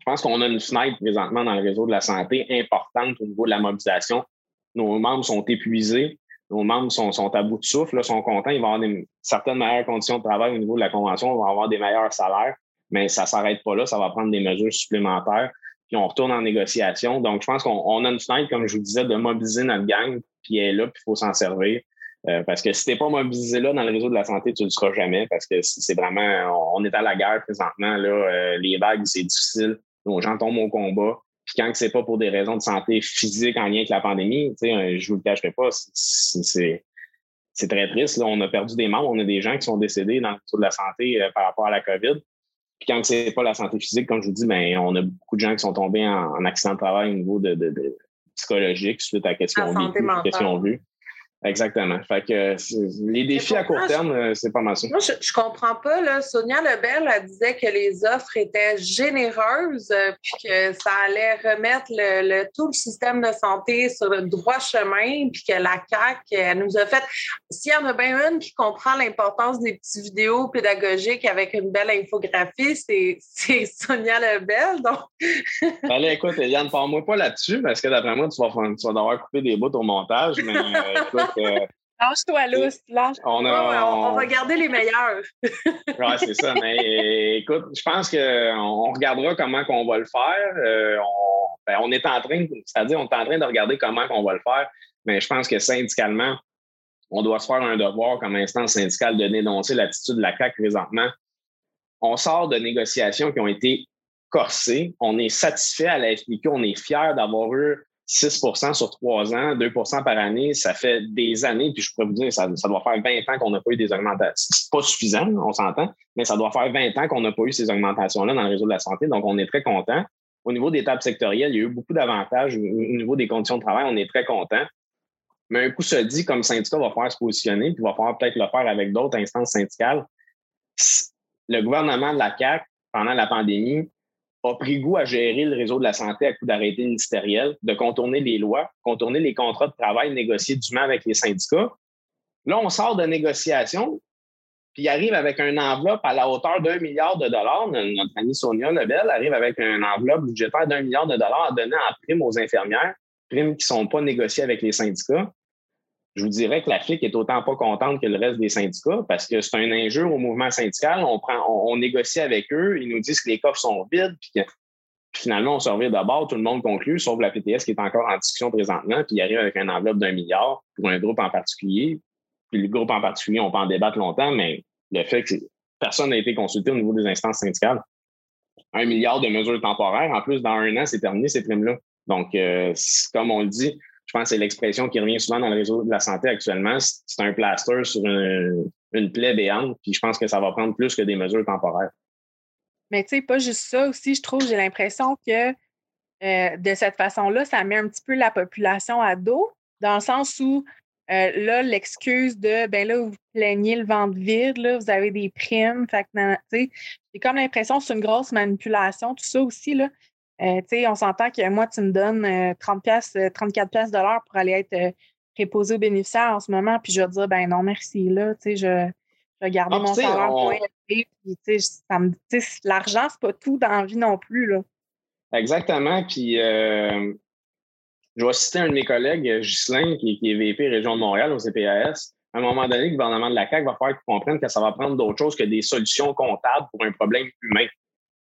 je pense qu'on a une fenêtre présentement dans le réseau de la santé importante au niveau de la mobilisation. Nos membres sont épuisés, nos membres sont, à bout de souffle, sont contents, ils vont avoir certaines meilleures conditions de travail au niveau de la convention, ils vont avoir des meilleurs salaires, mais ça ne s'arrête pas là, ça va prendre des mesures supplémentaires, puis on retourne en négociation. Donc, je pense qu'on a une fenêtre, comme je vous disais, de mobiliser notre gang, puis elle est là, puis il faut s'en servir. Euh, parce que si tu n'es pas mobilisé là dans le réseau de la santé, tu ne le seras jamais parce que c'est vraiment, on est à la guerre présentement. Là, euh, les vagues, c'est difficile. Nos gens tombent au combat. Puis quand c'est pas pour des raisons de santé physique en lien avec la pandémie, tu sais, euh, je vous le cacherai pas, c'est très triste. Là. On a perdu des membres, on a des gens qui sont décédés dans le réseau de la santé par rapport à la COVID. Puis quand c'est pas la santé physique, comme je vous dis, ben, on a beaucoup de gens qui sont tombés en, accident de travail au niveau de, de, psychologique suite à ce qu'ils ont vu. Exactement. Fait que les défis à court terme, euh, c'est pas mal ça. Moi, je, je comprends pas. Là. Sonia Lebel elle disait que les offres étaient généreuses euh, puis que ça allait remettre le, tout le système de santé sur le droit chemin puis que la CAQ, elle nous a fait. S'il y en a bien une qui comprend l'importance des petites vidéos pédagogiques avec une belle infographie, c'est Sonia Lebel. Donc... Allez, écoute, Yann, parle-moi pas là-dessus parce que d'après moi, tu vas, tu vas devoir couper des bouts au montage. Mais euh, écoute, Lâche-toi, Lousse. Lâche on, on, va garder les meilleurs. oui, c'est ça. Mais écoute, je pense qu'on regardera comment on va le faire. Euh, ben, on, est en train, c'est-à-dire, on est en train de regarder comment on va le faire. Mais je pense que syndicalement, on doit se faire un devoir comme instance syndicale de dénoncer l'attitude de la CAC présentement. On sort de négociations qui ont été corsées. On est satisfait à la FPQ. On est fiers d'avoir eu 6% sur trois ans, 2% par année, ça fait des années, puis je pourrais vous dire, ça, doit faire 20 ans qu'on n'a pas eu des augmentations. C'est pas suffisant, on s'entend, mais ça doit faire 20 ans qu'on n'a pas eu ces augmentations-là dans le réseau de la santé, donc on est très content. Au niveau des tables sectorielles, il y a eu beaucoup d'avantages. Au niveau des conditions de travail, on est très content. Mais un coup se dit, comme syndicat va falloir se positionner, puis va falloir peut-être le faire avec d'autres instances syndicales. Le gouvernement de la CAC, pendant la pandémie, a pris goût à gérer le réseau de la santé à coup d'arrêté ministériel, de contourner les lois, contourner les contrats de travail négociés dûment avec les syndicats. Là, on sort de négociations, puis il arrive avec une enveloppe à la hauteur d'un milliard de dollars. Notre amie Sonia Lebel arrive avec une enveloppe budgétaire d'un milliard de dollars à donner en prime aux infirmières, primes qui ne sont pas négociées avec les syndicats je vous dirais que la FIC est autant pas contente que le reste des syndicats parce que c'est un injure au mouvement syndical. On, négocie avec eux, ils nous disent que les coffres sont vides, puis, que, finalement, on se revient d'abord, tout le monde conclut, sauf la PTS qui est encore en discussion présentement, puis il arrive avec un enveloppe d'un milliard pour un groupe en particulier. Puis le groupe en particulier, on peut en débattre longtemps, mais le fait que personne n'a été consulté au niveau des instances syndicales. Un milliard de mesures temporaires. En plus, dans un an, c'est terminé ces primes-là. Donc, euh, comme on le dit, je pense que c'est l'expression qui revient souvent dans le réseau de la santé actuellement. C'est un plaster sur une, plaie béante, puis je pense que ça va prendre plus que des mesures temporaires. Mais tu sais, pas juste ça aussi, je trouve, j'ai l'impression que euh, de cette façon-là, ça met un petit peu la population à dos, dans le sens où euh, là, l'excuse de ben là, vous plaignez le ventre vide, là, vous avez des primes. Fait que, j'ai comme l'impression que c'est une grosse manipulation, tout ça aussi. Là. Euh, on s'entend que moi, tu me donnes 30 pièces, 34 pièces de l'heure pour aller être euh, préposé aux bénéficiaires en ce moment, puis je vais dire, ben non, merci, là, tu sais, je, vais garder ah, mon salaire on... puis l'argent, c'est pas tout dans la vie non plus, là. Exactement, puis euh, je vais citer un de mes collègues, Ghislain, qui, qui, est VP Région de Montréal au CPAS. À un moment donné, le gouvernement de la CAQ va falloir comprendre que ça va prendre d'autres choses que des solutions comptables pour un problème humain.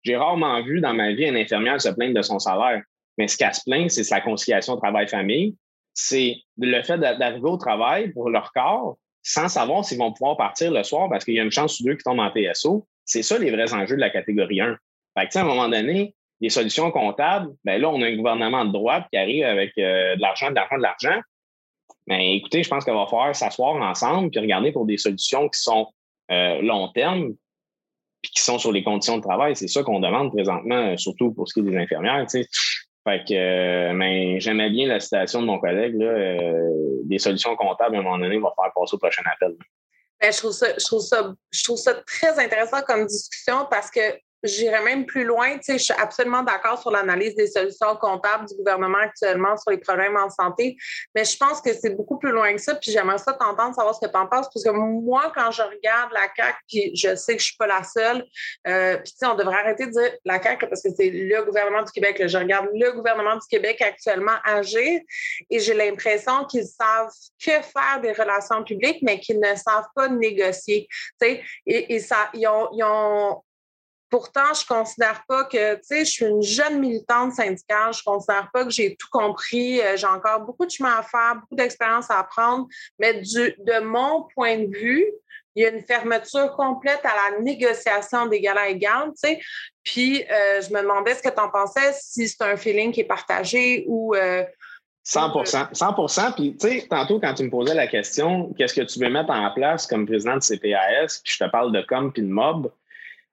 J'ai rarement vu dans ma vie une infirmière se plaindre de son salaire. Mais ce qu'elle se plaint, c'est la conciliation travail-famille. C'est le fait d'arriver au travail pour leur corps sans savoir s'ils vont pouvoir partir le soir parce qu'il y a une chance sur deux qui tombent en TSO. C'est ça les vrais enjeux de la catégorie 1. Fait que, à un moment donné, les solutions comptables, ben là, on a un gouvernement de droite qui arrive avec euh, de l'argent, de l'argent, de l'argent. Mais écoutez, je pense qu'il va falloir s'asseoir ensemble puis regarder pour des solutions qui sont euh, long terme, puis qui sont sur les conditions de travail. C'est ça qu'on demande présentement, surtout pour ce qui est des infirmières. Fait que euh, mais j'aimais bien la citation de mon collègue. Là, euh, des solutions comptables, à un moment donné, va faire passer au prochain appel. Ben, je, trouve ça, je, trouve ça, je trouve ça très intéressant comme discussion parce que J'irais même plus loin. Tu sais, je suis absolument d'accord sur l'analyse des solutions comptables du gouvernement actuellement sur les problèmes en santé, mais je pense que c'est beaucoup plus loin que ça. Puis j'aimerais ça t'entendre, savoir ce que tu en penses, parce que moi, quand je regarde la CAQ, puis je sais que je suis pas la seule, euh, puis tu sais, on devrait arrêter de dire la CAQ parce que c'est le gouvernement du Québec. je regarde le gouvernement du Québec actuellement agir et j'ai l'impression qu'ils savent que faire des relations publiques, mais qu'ils ne savent pas négocier. Tu sais, et, et ça, ils ont, ils ont Pourtant, je considère pas que, tu sais, je suis une jeune militante syndicale, je considère pas que j'ai tout compris. Euh, j'ai encore beaucoup de chemin à faire, beaucoup d'expérience à apprendre, mais du, de mon point de vue, il y a une fermeture complète à la négociation d'égal à égal, tu sais. Puis, euh, je me demandais ce que tu en pensais, si c'est un feeling qui est partagé ou... 100 euh, 100 Puis, tu sais, tantôt, quand tu me posais la question, qu'est-ce que tu veux mettre en place comme président de CPAS, puis je te parle de com puis de mob,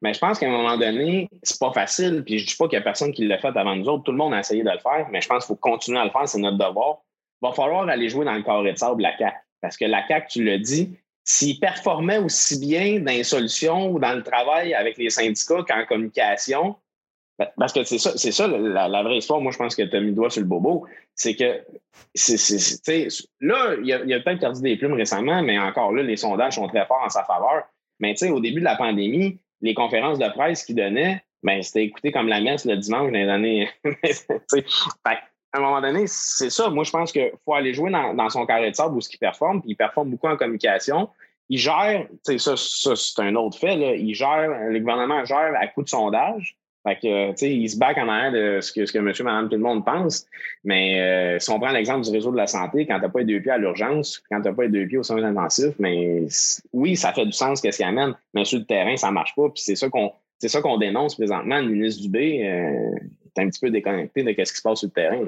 mais je pense qu'à un moment donné, c'est pas facile. Puis je dis pas qu'il y a personne qui l'a fait avant nous autres. Tout le monde a essayé de le faire, mais je pense qu'il faut continuer à le faire, c'est notre devoir. Il va falloir aller jouer dans le carré de sable la CAC. Parce que la CAC, tu l'as dit, s'il performait aussi bien dans les solutions ou dans le travail avec les syndicats qu'en communication, ben, parce que c'est ça, ça la, vraie histoire. Moi, je pense que tu as mis le doigt sur le bobo. C'est que, c'est, là, il a, a peut-être perdu des plumes récemment, mais encore là, les sondages sont très forts en sa faveur. Mais tu sais, au début de la pandémie, les conférences de presse qu'il donnait, ben, c'était écouté comme la messe le dimanche dans les années. à un moment donné, c'est ça. Moi, je pense qu'il faut aller jouer dans, son carré de sable où ce qu'il performe, puis il performe beaucoup en communication. Il gère, ça, ça c'est un autre fait, là, il gère, le gouvernement gère à coup de sondage. Fait que, tu sais, il se back en arrière de ce que, ce que monsieur, madame, tout le monde pense. Mais euh, si on prend l'exemple du réseau de la santé, quand t'as pas les deux pieds à l'urgence, quand t'as pas les deux pieds aux soins intensifs, mais oui, ça fait du sens qu'est-ce qu'il amène, mais sur le terrain, ça marche pas. Puis c'est ça qu'on c'est ça qu'on dénonce présentement. Le ministre Dubé euh, est un petit peu déconnecté de ce qui se passe sur le terrain.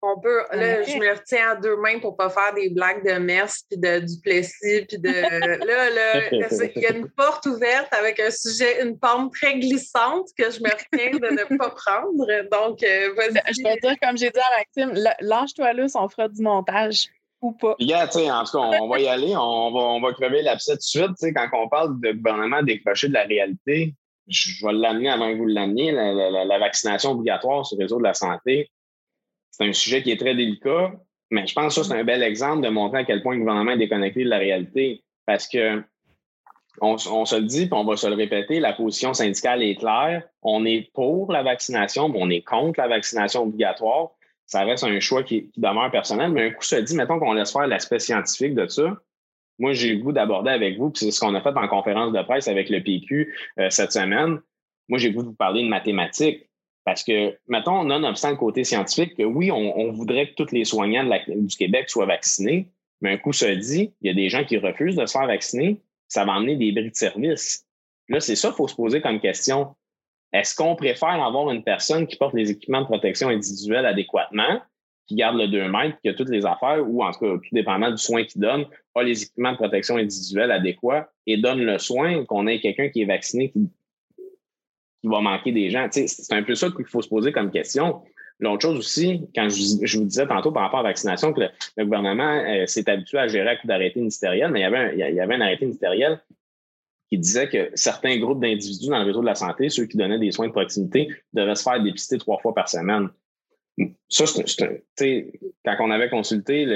On peut, là, je me retiens à deux mains pour pas faire des blagues de messe puis de Duplessis puis de là, là, il y a une porte ouverte avec un sujet, une pente très glissante que je me retiens de ne pas prendre. Donc, euh, vas-y. Je vais dire, comme j'ai dit à Maxime, lâche-toi là, on fera du montage ou pas. En tout cas, on va y aller, on va, on va crever l'abcès tout de suite. quand on parle de gouvernement décroché de la réalité, je vais l'amener avant que vous l'ameniez, la, vaccination obligatoire sur le réseau de la santé. C'est un sujet qui est très délicat, mais je pense que ça, c'est un bel exemple de montrer à quel point le gouvernement est déconnecté de la réalité. Parce que on, se le dit, puis on va se le répéter, la position syndicale est claire. On est pour la vaccination, mais on est contre la vaccination obligatoire. Ça reste un choix qui, demeure personnel, mais un coup se dit, mettons qu'on laisse faire l'aspect scientifique de ça moi, j'ai le goût d'aborder avec vous, puis c'est ce qu'on a fait en conférence de presse avec le PQ euh, cette semaine. Moi, j'ai le goût de vous parler de mathématiques. Parce que, mettons, nonobstant le côté scientifique, que oui, on, voudrait que tous les soignants du Québec soient vaccinés, mais un coup se dit, il y a des gens qui refusent de se faire vacciner, ça va amener des bris de service. Là, c'est ça qu'il faut se poser comme question. Est-ce qu'on préfère avoir une personne qui porte les équipements de protection individuelle adéquatement qui garde le 2 mètres, qui a toutes les affaires, ou en tout cas, tout dépendant du soin qu'il donne, a les équipements de protection individuelle adéquats et donne le soin qu'on ait quelqu'un qui est vacciné qui, va manquer des gens. c'est un peu ça qu'il faut se poser comme question. L'autre chose aussi, quand je, vous disais tantôt par rapport à la vaccination, que le, gouvernement euh, s'est habitué à gérer à coup d'arrêté ministériel, mais il y, avait un, il y avait un arrêté ministériel qui disait que certains groupes d'individus dans le réseau de la santé, ceux qui donnaient des soins de proximité, devaient se faire dépister trois fois par semaine ça, c'est quand on avait consulté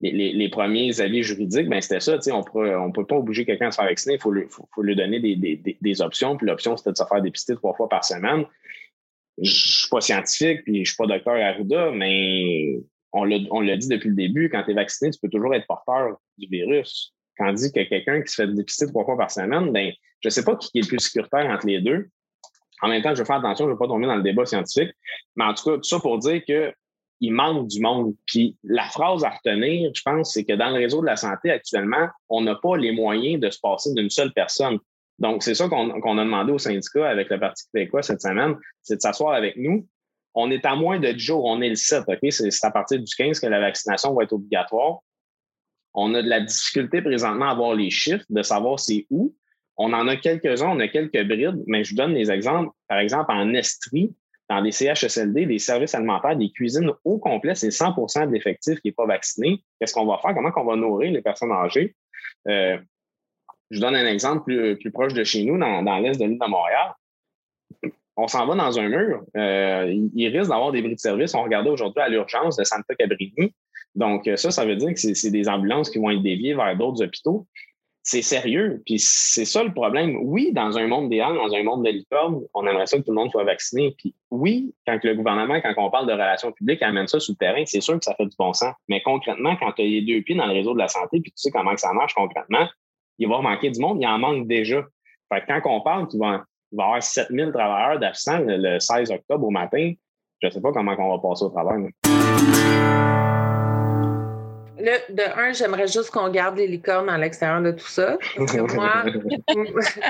les, premiers avis juridiques, ben c'était ça, on ne peut pas obliger quelqu'un à se faire vacciner, il faut, faut, lui donner des, options. Puis l'option, c'était de se faire dépister trois fois par semaine. Je suis pas scientifique, puis je suis pas docteur Arruda, mais on l'a dit depuis le début, quand tu es vacciné, tu peux toujours être porteur du virus. Quand on dit que quelqu'un qui se fait dépister trois fois par semaine, ben, je ne sais pas qui est le plus sécuritaire entre les deux. En même temps, je vais faire attention, je ne vais pas tomber dans le débat scientifique. Mais en tout cas, tout ça pour dire qu'il manque du monde. Puis la phrase à retenir, je pense, c'est que dans le réseau de la santé actuellement, on n'a pas les moyens de se passer d'une seule personne. Donc, c'est ça qu'on a demandé au syndicat avec le Parti québécois cette semaine, c'est de s'asseoir avec nous. On est à moins de 10 jours, on est le 7, OK? C'est à partir du 15 que la vaccination va être obligatoire. On a de la difficulté présentement à avoir les chiffres, de savoir c'est où. On en a quelques-uns, on a quelques brides, mais je vous donne des exemples. Par exemple, en Estrie, dans des CHSLD, des services alimentaires, des cuisines au complet, c'est 100 de l'effectif qui n'est pas vacciné. Qu'est-ce qu'on va faire? Comment on va nourrir les personnes âgées? Euh, je vous donne un exemple plus, proche de chez nous, dans, l'est de l'île de Montréal. On s'en va dans un mur. Euh, il risque d'avoir des bris de service. On regardait aujourd'hui à l'urgence de Santa Cabrini. Donc, ça, ça veut dire que c'est des ambulances qui vont être déviées vers d'autres hôpitaux c'est sérieux. Puis c'est ça le problème. Oui, dans un monde idéal, dans un monde de licorne, on aimerait ça que tout le monde soit vacciné. Puis oui, quand le gouvernement, quand on parle de relations publiques, amène ça sur le terrain, c'est sûr que ça fait du bon sens. Mais concrètement, quand tu as les deux pieds dans le réseau de la santé, puis tu sais comment ça marche concrètement, il va manquer du monde, il en manque déjà. Fait que quand on parle qu'il va, y avoir 7000 travailleurs d'absents le, 16 octobre au matin, je ne sais pas comment on va passer au travail de un, j'aimerais juste qu'on garde les licornes à l'extérieur de tout ça. moi,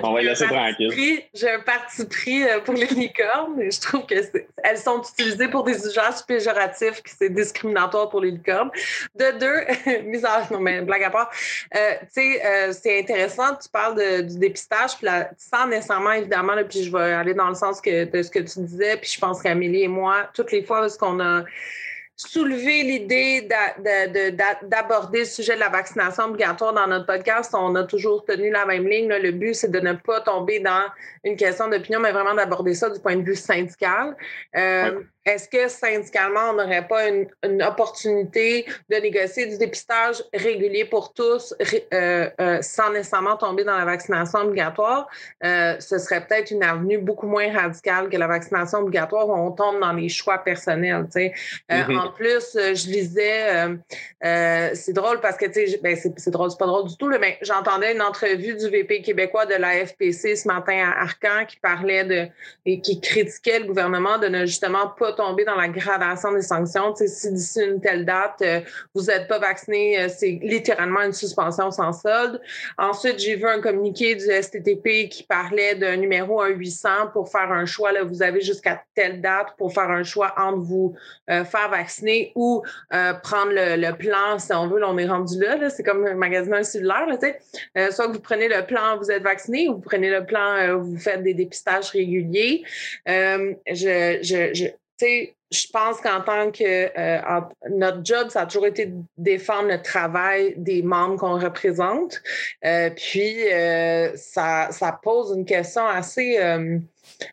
on va laisser tranquille. J'ai un parti pris euh, pour les licornes. Et je trouve qu'elles sont utilisées pour des usages péjoratifs, que c'est discriminatoire pour les licornes. De deux, mise non, mais blague à part, euh, tu sais, euh, c'est intéressant, tu parles du dépistage, puis sans nécessairement, évidemment, puis je vais aller dans le sens que, de ce que tu disais, puis je pense qu'Amélie et moi, toutes les fois, ce qu'on a soulever l'idée d'aborder le sujet de la vaccination obligatoire dans notre podcast. On a toujours tenu la même ligne. Le but, c'est de ne pas tomber dans une question d'opinion, mais vraiment d'aborder ça du point de vue syndical. Euh, est-ce que syndicalement, on n'aurait pas une, opportunité de négocier du dépistage régulier pour tous euh, euh, sans nécessairement tomber dans la vaccination obligatoire? Euh, ce serait peut-être une avenue beaucoup moins radicale que la vaccination obligatoire où on tombe dans les choix personnels. Mm-hmm. En plus, je lisais, c'est drôle parce que ben, c'est drôle, c'est pas drôle du tout, mais j'entendais une entrevue du VP québécois de la FPC ce matin à Arcan qui parlait de et qui critiquait le gouvernement de ne justement pas tomber dans la gradation des sanctions. si d'ici une telle date, euh, vous n'êtes pas vacciné, euh, c'est littéralement une suspension sans solde. Ensuite, j'ai vu un communiqué du STTP qui parlait d'un numéro 1-800 pour faire un choix. Là, vous avez jusqu'à telle date pour faire un choix entre vous faire vacciner ou prendre le, plan, si on veut. On est rendu là. c'est comme un cellulaire. Là, soit vous prenez le plan, vous êtes vacciné, ou vous prenez le plan, vous faites des dépistages réguliers. je, je je pense qu'en tant que euh, notre job, ça a toujours été de défendre le travail des membres qu'on représente. Euh, puis euh, ça, ça, pose une question assez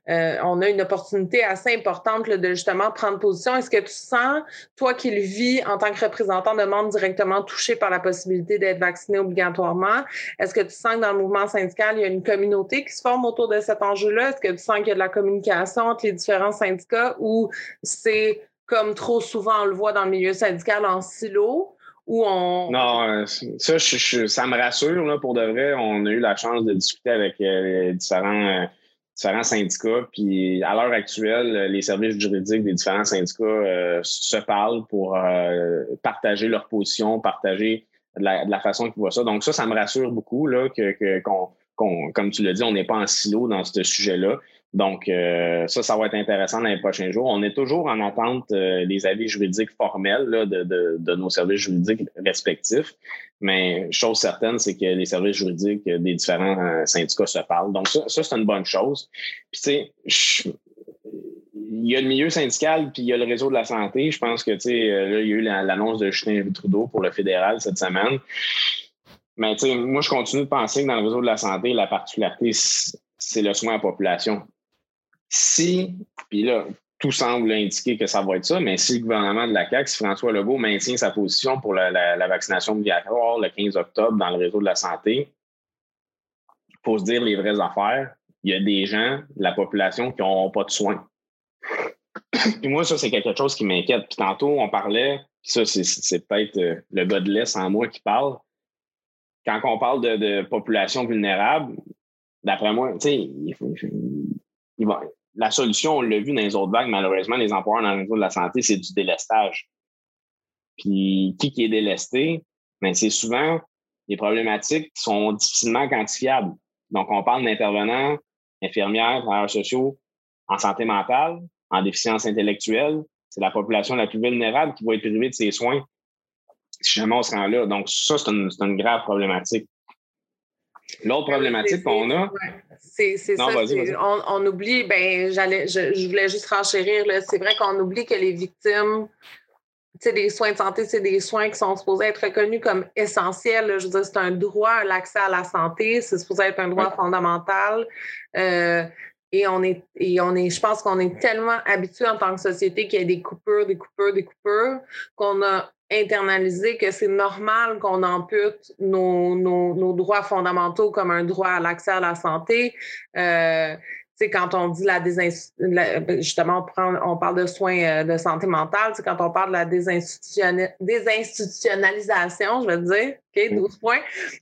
euh, on a une opportunité assez importante de justement prendre position. Est-ce que tu sens, toi qui le vis en tant que représentant de membres directement touchés par la possibilité d'être vacciné obligatoirement, est-ce que tu sens que dans le mouvement syndical, il y a une communauté qui se forme autour de cet enjeu-là? Est-ce que tu sens qu'il y a de la communication entre les différents syndicats ou c'est comme trop souvent on le voit dans le milieu syndical en silo? on... Non, euh, ça, me rassure. Pour de vrai, on a eu la chance de discuter avec euh, les différents différents syndicats. Puis à l'heure actuelle, les services juridiques des différents syndicats euh, se parlent pour euh, partager leur position, partager de la, façon qu'ils voient ça. Donc ça, ça me rassure beaucoup là, que, qu'on, comme tu l'as dit, on n'est pas en silo dans ce sujet-là. Donc, euh, ça, ça va être intéressant dans les prochains jours. On est toujours en attente des avis juridiques formels de, de, de, nos services juridiques respectifs. Mais chose certaine, c'est que les services juridiques des différents euh, syndicats se parlent. Donc, ça, ça c'est une bonne chose. Puis, tu sais, il y a le milieu syndical, puis il y a le réseau de la santé. Je pense que, tu sais, euh, là, il y a eu l'annonce de Justin Trudeau pour le fédéral cette semaine. Mais, tu sais, moi, je continue de penser que dans le réseau de la santé, la particularité, c'est le soin à la population. Si, puis là, tout semble indiquer que ça va être ça, mais si le gouvernement de la CAQ, si François Legault maintient sa position pour la, vaccination obligatoire le 15 octobre dans le réseau de la santé, il faut se dire les vraies affaires. Il y a des gens de la population qui n'ont pas de soins. Puis moi, ça, c'est quelque chose qui m'inquiète. Puis tantôt, on parlait, puis ça, c'est peut-être euh, le gars de l'Est en moi qui parle. Quand on parle de, population vulnérable, d'après moi, tu sais, il, il, va, la solution, on l'a vu dans les autres vagues, malheureusement, les employeurs dans le réseau de la santé, c'est du délestage. Puis qui qui est délesté? Ben, c'est souvent des problématiques qui sont difficilement quantifiables. Donc, on parle d'intervenants, infirmières, travailleurs sociaux en santé mentale, en déficience intellectuelle. C'est la population la plus vulnérable qui va être privée de ses soins si jamais on se rend là. Donc, ça, c'est une grave problématique. L'autre problématique qu'on a. C'est ça. On, oublie, ben, j'allais, je, voulais juste renchérir. C'est vrai qu'on oublie que les victimes des soins de santé, c'est des soins qui sont supposés être reconnus comme essentiels. Je veux dire, c'est un droit, l'accès à la santé, c'est supposé être un droit fondamental. Euh, et on est, et on est, je pense qu'on est tellement habitué en tant que société qu'il y a des coupures, des coupures, des coupures, qu'on a internalisé que c'est normal qu'on ampute nos, nos, droits fondamentaux comme un droit à l'accès à la santé. Euh, quand on dit la, justement, on, prend, on parle de soins euh, de santé mentale, quand on parle de la désinstitutionnalisation, je veux dire, OK, 12 mm. points,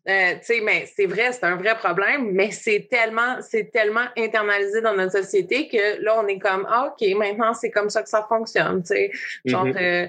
euh, mais c'est vrai, c'est un vrai problème, mais c'est tellement, c'est tellement internalisé dans notre société que là, on est comme, ah, OK, maintenant, c'est comme ça que ça fonctionne, tu sais. Genre, mm-hmm. euh,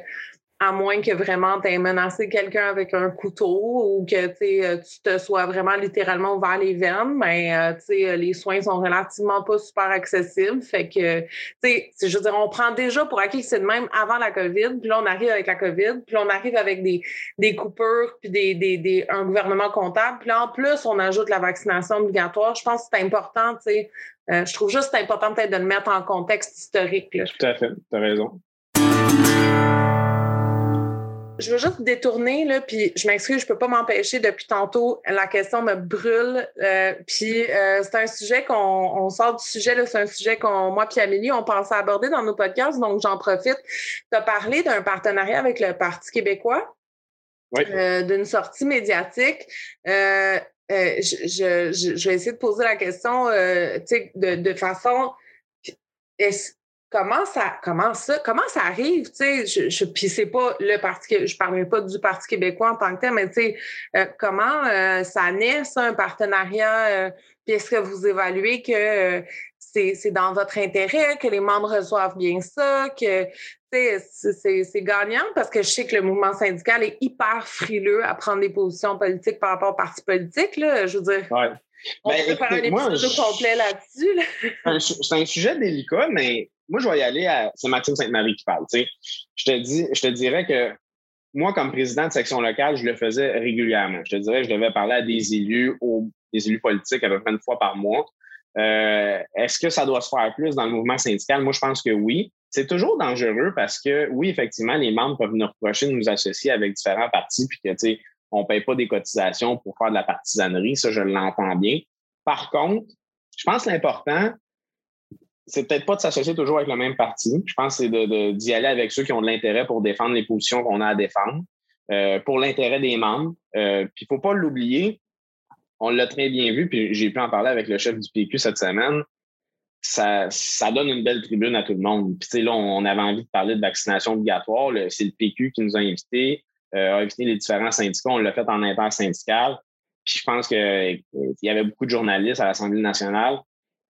à moins que vraiment tu aies menacé quelqu'un avec un couteau ou que euh, tu te sois vraiment littéralement ouvert les veines, mais euh, euh, les soins sont relativement pas super accessibles. Fait que, je veux dire, on prend déjà pour acquis que c'est de même avant la COVID, puis là, on arrive avec la COVID, puis on arrive avec des, coupures, puis un gouvernement comptable, puis là, en plus, on ajoute la vaccination obligatoire. Je pense que c'est important, tu sais. je trouve juste important peut-être de le mettre en contexte historique. Tout à fait, tu raison je veux juste détourner, là, puis je m'excuse, je peux pas m'empêcher depuis tantôt. La question me brûle. Euh, puis euh, c'est un sujet qu'on sort du sujet, c'est un sujet qu'on, moi puis Amélie, on pense à aborder dans nos podcasts, donc j'en profite. Tu as parlé d'un partenariat avec le Parti québécois, euh, d'une sortie médiatique. Je, je, je, vais essayer de poser la question de, de façon. Est-ce comment ça, comment ça, comment ça arrive, tu sais, je, je, puis c'est pas le parti, je parlerai pas du Parti québécois en tant que tel, mais tu sais, euh, comment euh, ça naît, ça, un partenariat, euh, puis est-ce que vous évaluez que c'est dans votre intérêt, que les membres reçoivent bien ça, que c'est gagnant? Parce que je sais que le mouvement syndical est hyper frileux à prendre des positions politiques par rapport au parti politique, là, je veux dire. On ben, peut faire un épisode complet là-dessus. C'est un sujet délicat, mais moi, je vais y aller à. C'est Maxime Sainte-Marie qui parle. Je te, dis, je te dirais que moi, comme président de section locale, je le faisais régulièrement. Je te dirais, je devais parler à des élus, des élus politiques à peu près une fois par mois. Euh, est-ce que ça doit se faire plus dans le mouvement syndical? Moi, je pense que oui. C'est toujours dangereux parce que, oui, effectivement, les membres peuvent nous reprocher de nous associer avec différents partis, puis que, tu sais, on ne paye pas des cotisations pour faire de la partisanerie. Ça, je l'entends bien. Par contre, je pense que l'important, c'est peut-être pas de s'associer toujours avec le même parti. Je pense que c'est d'y aller avec ceux qui ont de l'intérêt pour défendre les positions qu'on a à défendre, euh, pour l'intérêt des membres. Euh, puis il ne faut pas l'oublier. On l'a très bien vu, puis j'ai pu en parler avec le chef du PQ cette semaine. Ça, ça donne une belle tribune à tout le monde. Puis là, on avait envie de parler de vaccination obligatoire. C'est le PQ qui nous a invités, euh, a invité les différents syndicats. On l'a fait en intersyndical. Puis je pense qu'il y avait beaucoup de journalistes à l'Assemblée nationale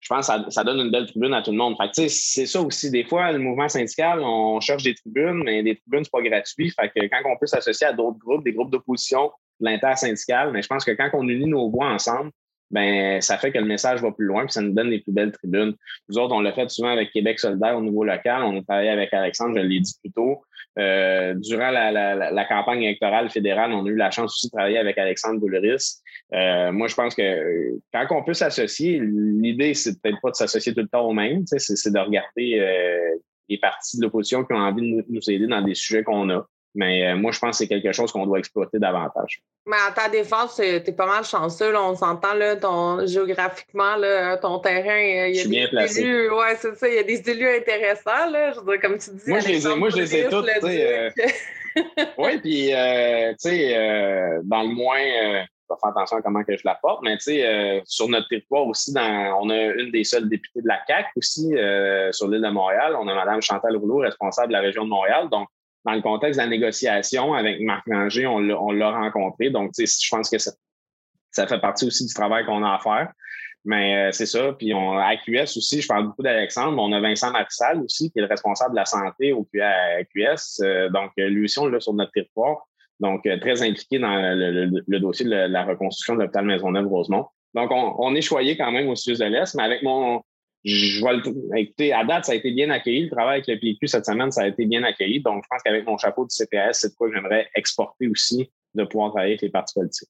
je pense que ça, donne une belle tribune à tout le monde. Fait c'est ça aussi. Des fois, le mouvement syndical, on cherche des tribunes, mais des tribunes, c'est pas gratuit. Fait que quand on peut s'associer à d'autres groupes, des groupes d'opposition, l'intersyndical, mais je pense que quand on unit nos voix ensemble, ben ça fait que le message va plus loin puis ça nous donne les plus belles tribunes. Nous autres, on l'a fait souvent avec Québec solidaire au niveau local. On a travaillé avec Alexandre, je l'ai dit plus tôt. Euh, durant la, campagne électorale fédérale, on a eu la chance aussi de travailler avec Alexandre Bouleris. Euh, moi, je pense que quand on peut s'associer, l'idée, c'est peut-être pas de s'associer tout le temps au même, c'est de regarder euh, les partis de l'opposition qui ont envie de nous aider dans des sujets qu'on a. Mais euh, moi, je pense que c'est quelque chose qu'on doit exploiter davantage. Mais à ta défense, tu es pas mal chanceux. Là, on s'entend là, ton, géographiquement, là, ton terrain. Il y a je suis bien placé. Élus, ouais, c'est ça. Il y a des élus intéressants. Là, je veux dire, comme tu dis. Moi, je les ai, moi, je les ai tous. Euh... oui, puis, euh, tu sais, euh, dans le moins, je vais faire attention à comment que je la porte, mais tu sais, sur notre territoire aussi, dans, on a une des seules députées de la CAC aussi sur l'île de Montréal. On a Mme Chantal Rouleau, responsable de la région de Montréal. Donc, dans le contexte de la négociation avec Marc Ranger, on l'a rencontré. Donc, je pense que ça, fait partie aussi du travail qu'on a à faire. Mais euh, c'est ça. Puis on, à QS aussi, je parle beaucoup d'Alexandre, on a Vincent Marissal aussi, qui est le responsable de la santé au QS. Euh, donc, lui aussi, on l'a sur notre territoire. Donc, euh, très impliqué dans le, dossier de la, reconstruction de l'hôpital Maisonneuve-Rosemont. Donc, on, est choyé quand même au Suisse de l'Est, mais avec mon, je vois le, écoutez, à date, ça a été bien accueilli. Le travail avec le PQ cette semaine, ça a été bien accueilli. Donc, je pense qu'avec mon chapeau du CPS, c'est de quoi j'aimerais exporter aussi de pouvoir travailler avec les partis politiques.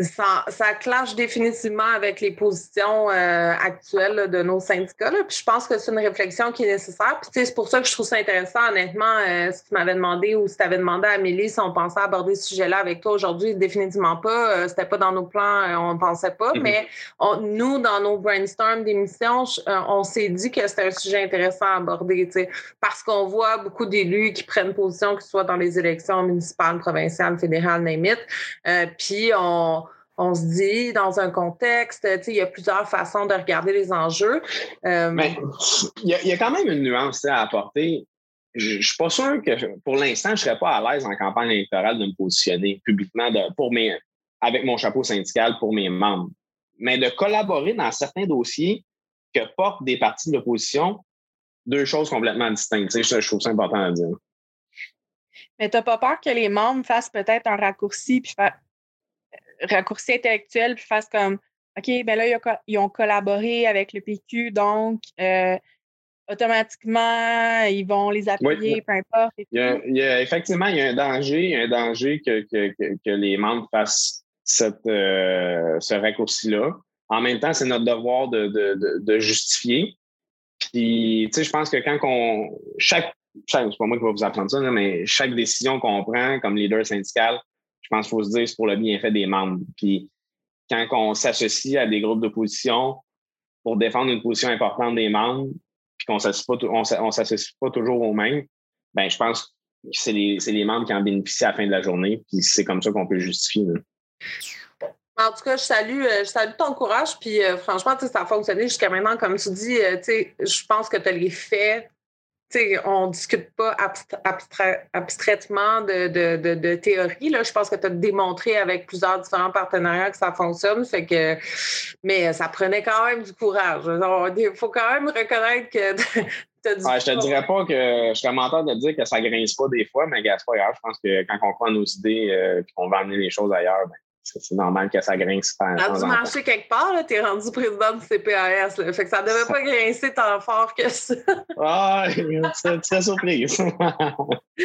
Ça, ça clash définitivement avec les positions euh, actuelles de nos syndicats. Puis je pense que c'est une réflexion qui est nécessaire. Puis c'est pour ça que je trouve ça intéressant, honnêtement, euh, ce que tu m'avais demandé ou si tu avais demandé à Amélie si on pensait aborder ce sujet-là avec toi aujourd'hui. Définitivement pas. Euh, C'était pas dans nos plans, on ne pensait pas. Mm-hmm. Mais nous, dans nos brainstorms d'émissions, on s'est dit que c'était un sujet intéressant à aborder. Parce qu'on voit beaucoup d'élus qui prennent position, que ce soit dans les élections municipales, provinciales, fédérales, name puis on on se dit dans un contexte, il y a plusieurs façons de regarder les enjeux. Euh, Mais il y, a quand même une nuance à apporter. Je ne suis pas sûr que pour l'instant, je ne serais pas à l'aise en campagne électorale de me positionner publiquement pour mes, avec mon chapeau syndical pour mes membres. Mais de collaborer dans certains dossiers que portent des partis de l'opposition, deux choses complètement distinctes. Je, je trouve ça important à dire. Mais tu n'as pas peur que les membres fassent peut-être un raccourci puis raccourci intellectuel puis fassent comme OK, ben là, ils ont collaboré avec le PQ, donc euh, automatiquement, ils vont les appuyer, peu importe. il, y a, effectivement, il y a un danger, un danger que, que, que, les membres fassent cette, euh, ce raccourci-là. En même temps, c'est notre devoir de, de, de, justifier. Puis, tu sais, je pense que quand on. Chaque. chaque c'est pas moi qui vais vous apprendre ça, mais chaque décision qu'on prend comme leader syndical, je pense qu'il faut se dire c'est pour le bienfait des membres. Puis quand on s'associe à des groupes d'opposition pour défendre une position importante des membres, puis qu'on ne s'associe pas toujours aux mêmes, ben je pense que c'est les, membres qui en bénéficient à la fin de la journée, puis c'est comme ça qu'on peut justifier. En tout cas, je salue, je salue ton courage. Puis franchement, ça a fonctionné jusqu'à maintenant. Comme tu dis, je pense que tu as les faits on ne discute pas abstraitement de, de, de, théorie. Là. Je pense que tu as démontré avec plusieurs différents partenariats que ça fonctionne. Fait que, mais ça prenait quand même du courage. Il faut quand même reconnaître que tu as Je te dirais pas que je serais menteur de dire que ça grince pas des fois, mais c'est pas grave. Je pense que quand on croit nos idées et euh, qu'on va amener les choses ailleurs, ben, c'est normal que ça grince. Ça a dû marcher quelque part, tu es rendu président du CPAS. Là. Fait que ça devait pas grincer tant fort que ça. ah, c'est surprise.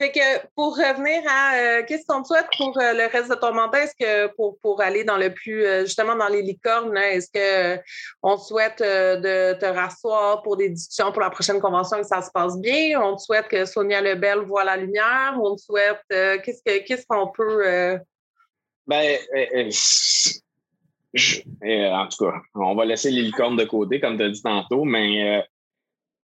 fait que pour revenir à euh, qu'est-ce qu'on te souhaite pour euh, le reste de ton mandat, est-ce que pour, pour aller dans le plus, euh, justement dans les licornes, est-ce qu'on te souhaite de te rasseoir pour des discussions pour la prochaine convention que ça se passe bien? On te souhaite que Sonia Lebel voit la lumière? On te souhaite qu'est-ce qu'on peut ben, euh, euh, euh, en tout cas, on va laisser les de côté, comme tu as dit tantôt, mais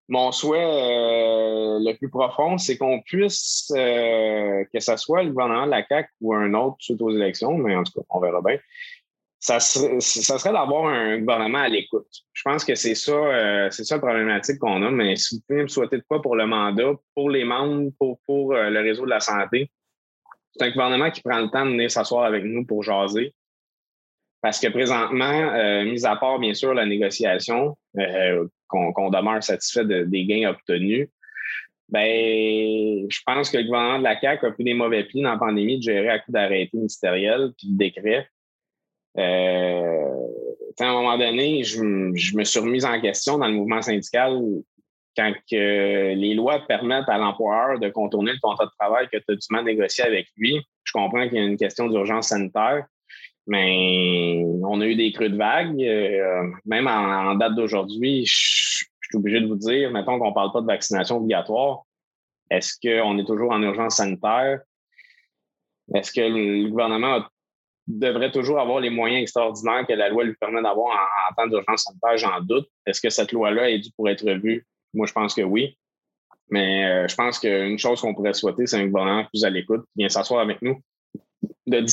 mon souhait le plus profond, c'est qu'on puisse, que ce soit le gouvernement de la CAQ ou un autre suite aux élections, mais en tout cas, on verra bien, ça serait, serait d'avoir un gouvernement à l'écoute. Je pense que c'est ça, c'est ça la problématique qu'on a, mais si vous pouvez me souhaiter de quoi pour le mandat, pour les membres, pour, pour le réseau de la santé, c'est un gouvernement qui prend le temps de venir s'asseoir avec nous pour jaser. Parce que présentement, euh, mis à part, bien sûr, la négociation, euh, qu'on demeure satisfait des gains obtenus, ben, je pense que le gouvernement de la CAQ a pris des mauvais plis dans la pandémie de gérer à coup d'arrêté ministériel puis de décret. Euh, à un moment donné, je, je, me suis remise en question dans le mouvement syndical quand les lois permettent à l'employeur de contourner le contrat de travail que tu as dûment négocié avec lui, je comprends qu'il y a une question d'urgence sanitaire, mais on a eu des creux de vague. Euh, même en, date d'aujourd'hui, je, suis obligé de vous dire, mettons qu'on ne parle pas de vaccination obligatoire, est-ce qu'on est toujours en urgence sanitaire? Est-ce que le gouvernement devrait toujours avoir les moyens extraordinaires que la loi lui permet d'avoir en, en temps d'urgence sanitaire? J'en doute. Est-ce que cette loi-là est due pour être revue? Moi, je pense que oui. Mais euh, je pense qu'une chose qu'on pourrait souhaiter, c'est un gouvernement plus à l'écoute, qui vient s'asseoir avec nous de,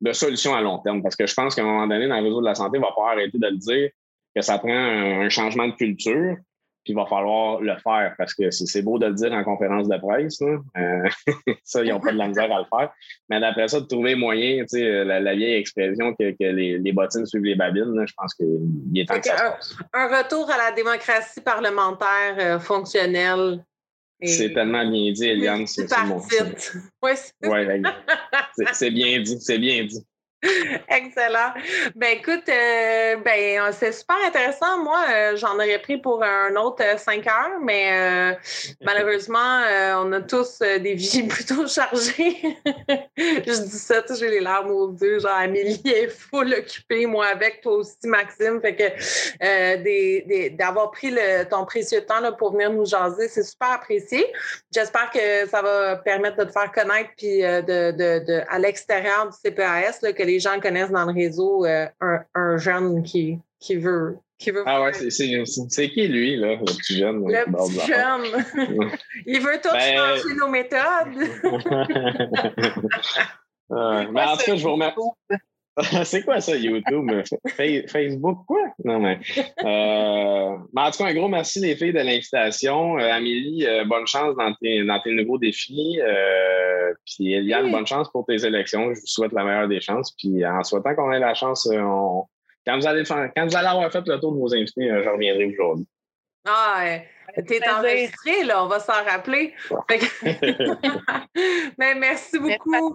de, solutions à long terme. Parce que je pense qu'à un moment donné, dans le réseau de la santé, il va falloir arrêter de le dire que ça prend un changement de culture, puis il va falloir le faire parce que c'est beau de le dire en conférence de presse. Euh, ça, ils n'ont pas de la misère à le faire. Mais d'après ça, de trouver moyen, tu sais, la, vieille expression que, que les, les, bottines suivent les babines, je pense qu'il est temps que ça un, retour à la démocratie parlementaire euh, fonctionnelle. C'est tellement bien dit, Eliane. C'est mon Oui, c'est bien dit, c'est bien dit. Excellent. Ben écoute, euh, ben c'est super intéressant. Moi, euh, j'en aurais pris pour un autre euh, cinq heures, mais malheureusement, on a tous des vies plutôt chargées. je dis ça, j'ai les larmes aux yeux. Genre, Amélie est full occupée, moi avec, toi aussi, Maxime. Fait que d'avoir pris le, ton précieux temps là, pour venir nous jaser, c'est super apprécié. J'espère que ça va permettre de te faire connaître puis de, de, de à l'extérieur du CPAS là, que les les gens connaissent dans le réseau euh, un, jeune qui, qui veut. Qui veut ah ouais, c'est qui lui, là, le petit jeune? Le petit jeune. Il veut tout ben... changer nos méthodes. mais en tout cas, je vous remercie. c'est quoi ça, YouTube? Facebook, quoi? Non, mais. Euh, mais en tout cas, un gros merci, les filles, de l'invitation. Euh, Amélie, euh, bonne chance dans tes, dans tes nouveaux défis. puis Eliane, bonne chance pour tes élections. Je vous souhaite la meilleure des chances. Puis en souhaitant qu'on ait la chance, on... quand, vous allez faire... quand vous allez avoir fait le tour de vos invités, je reviendrai aujourd'hui. Ah, t'es enregistré, là, on va s'en rappeler. Mais merci beaucoup.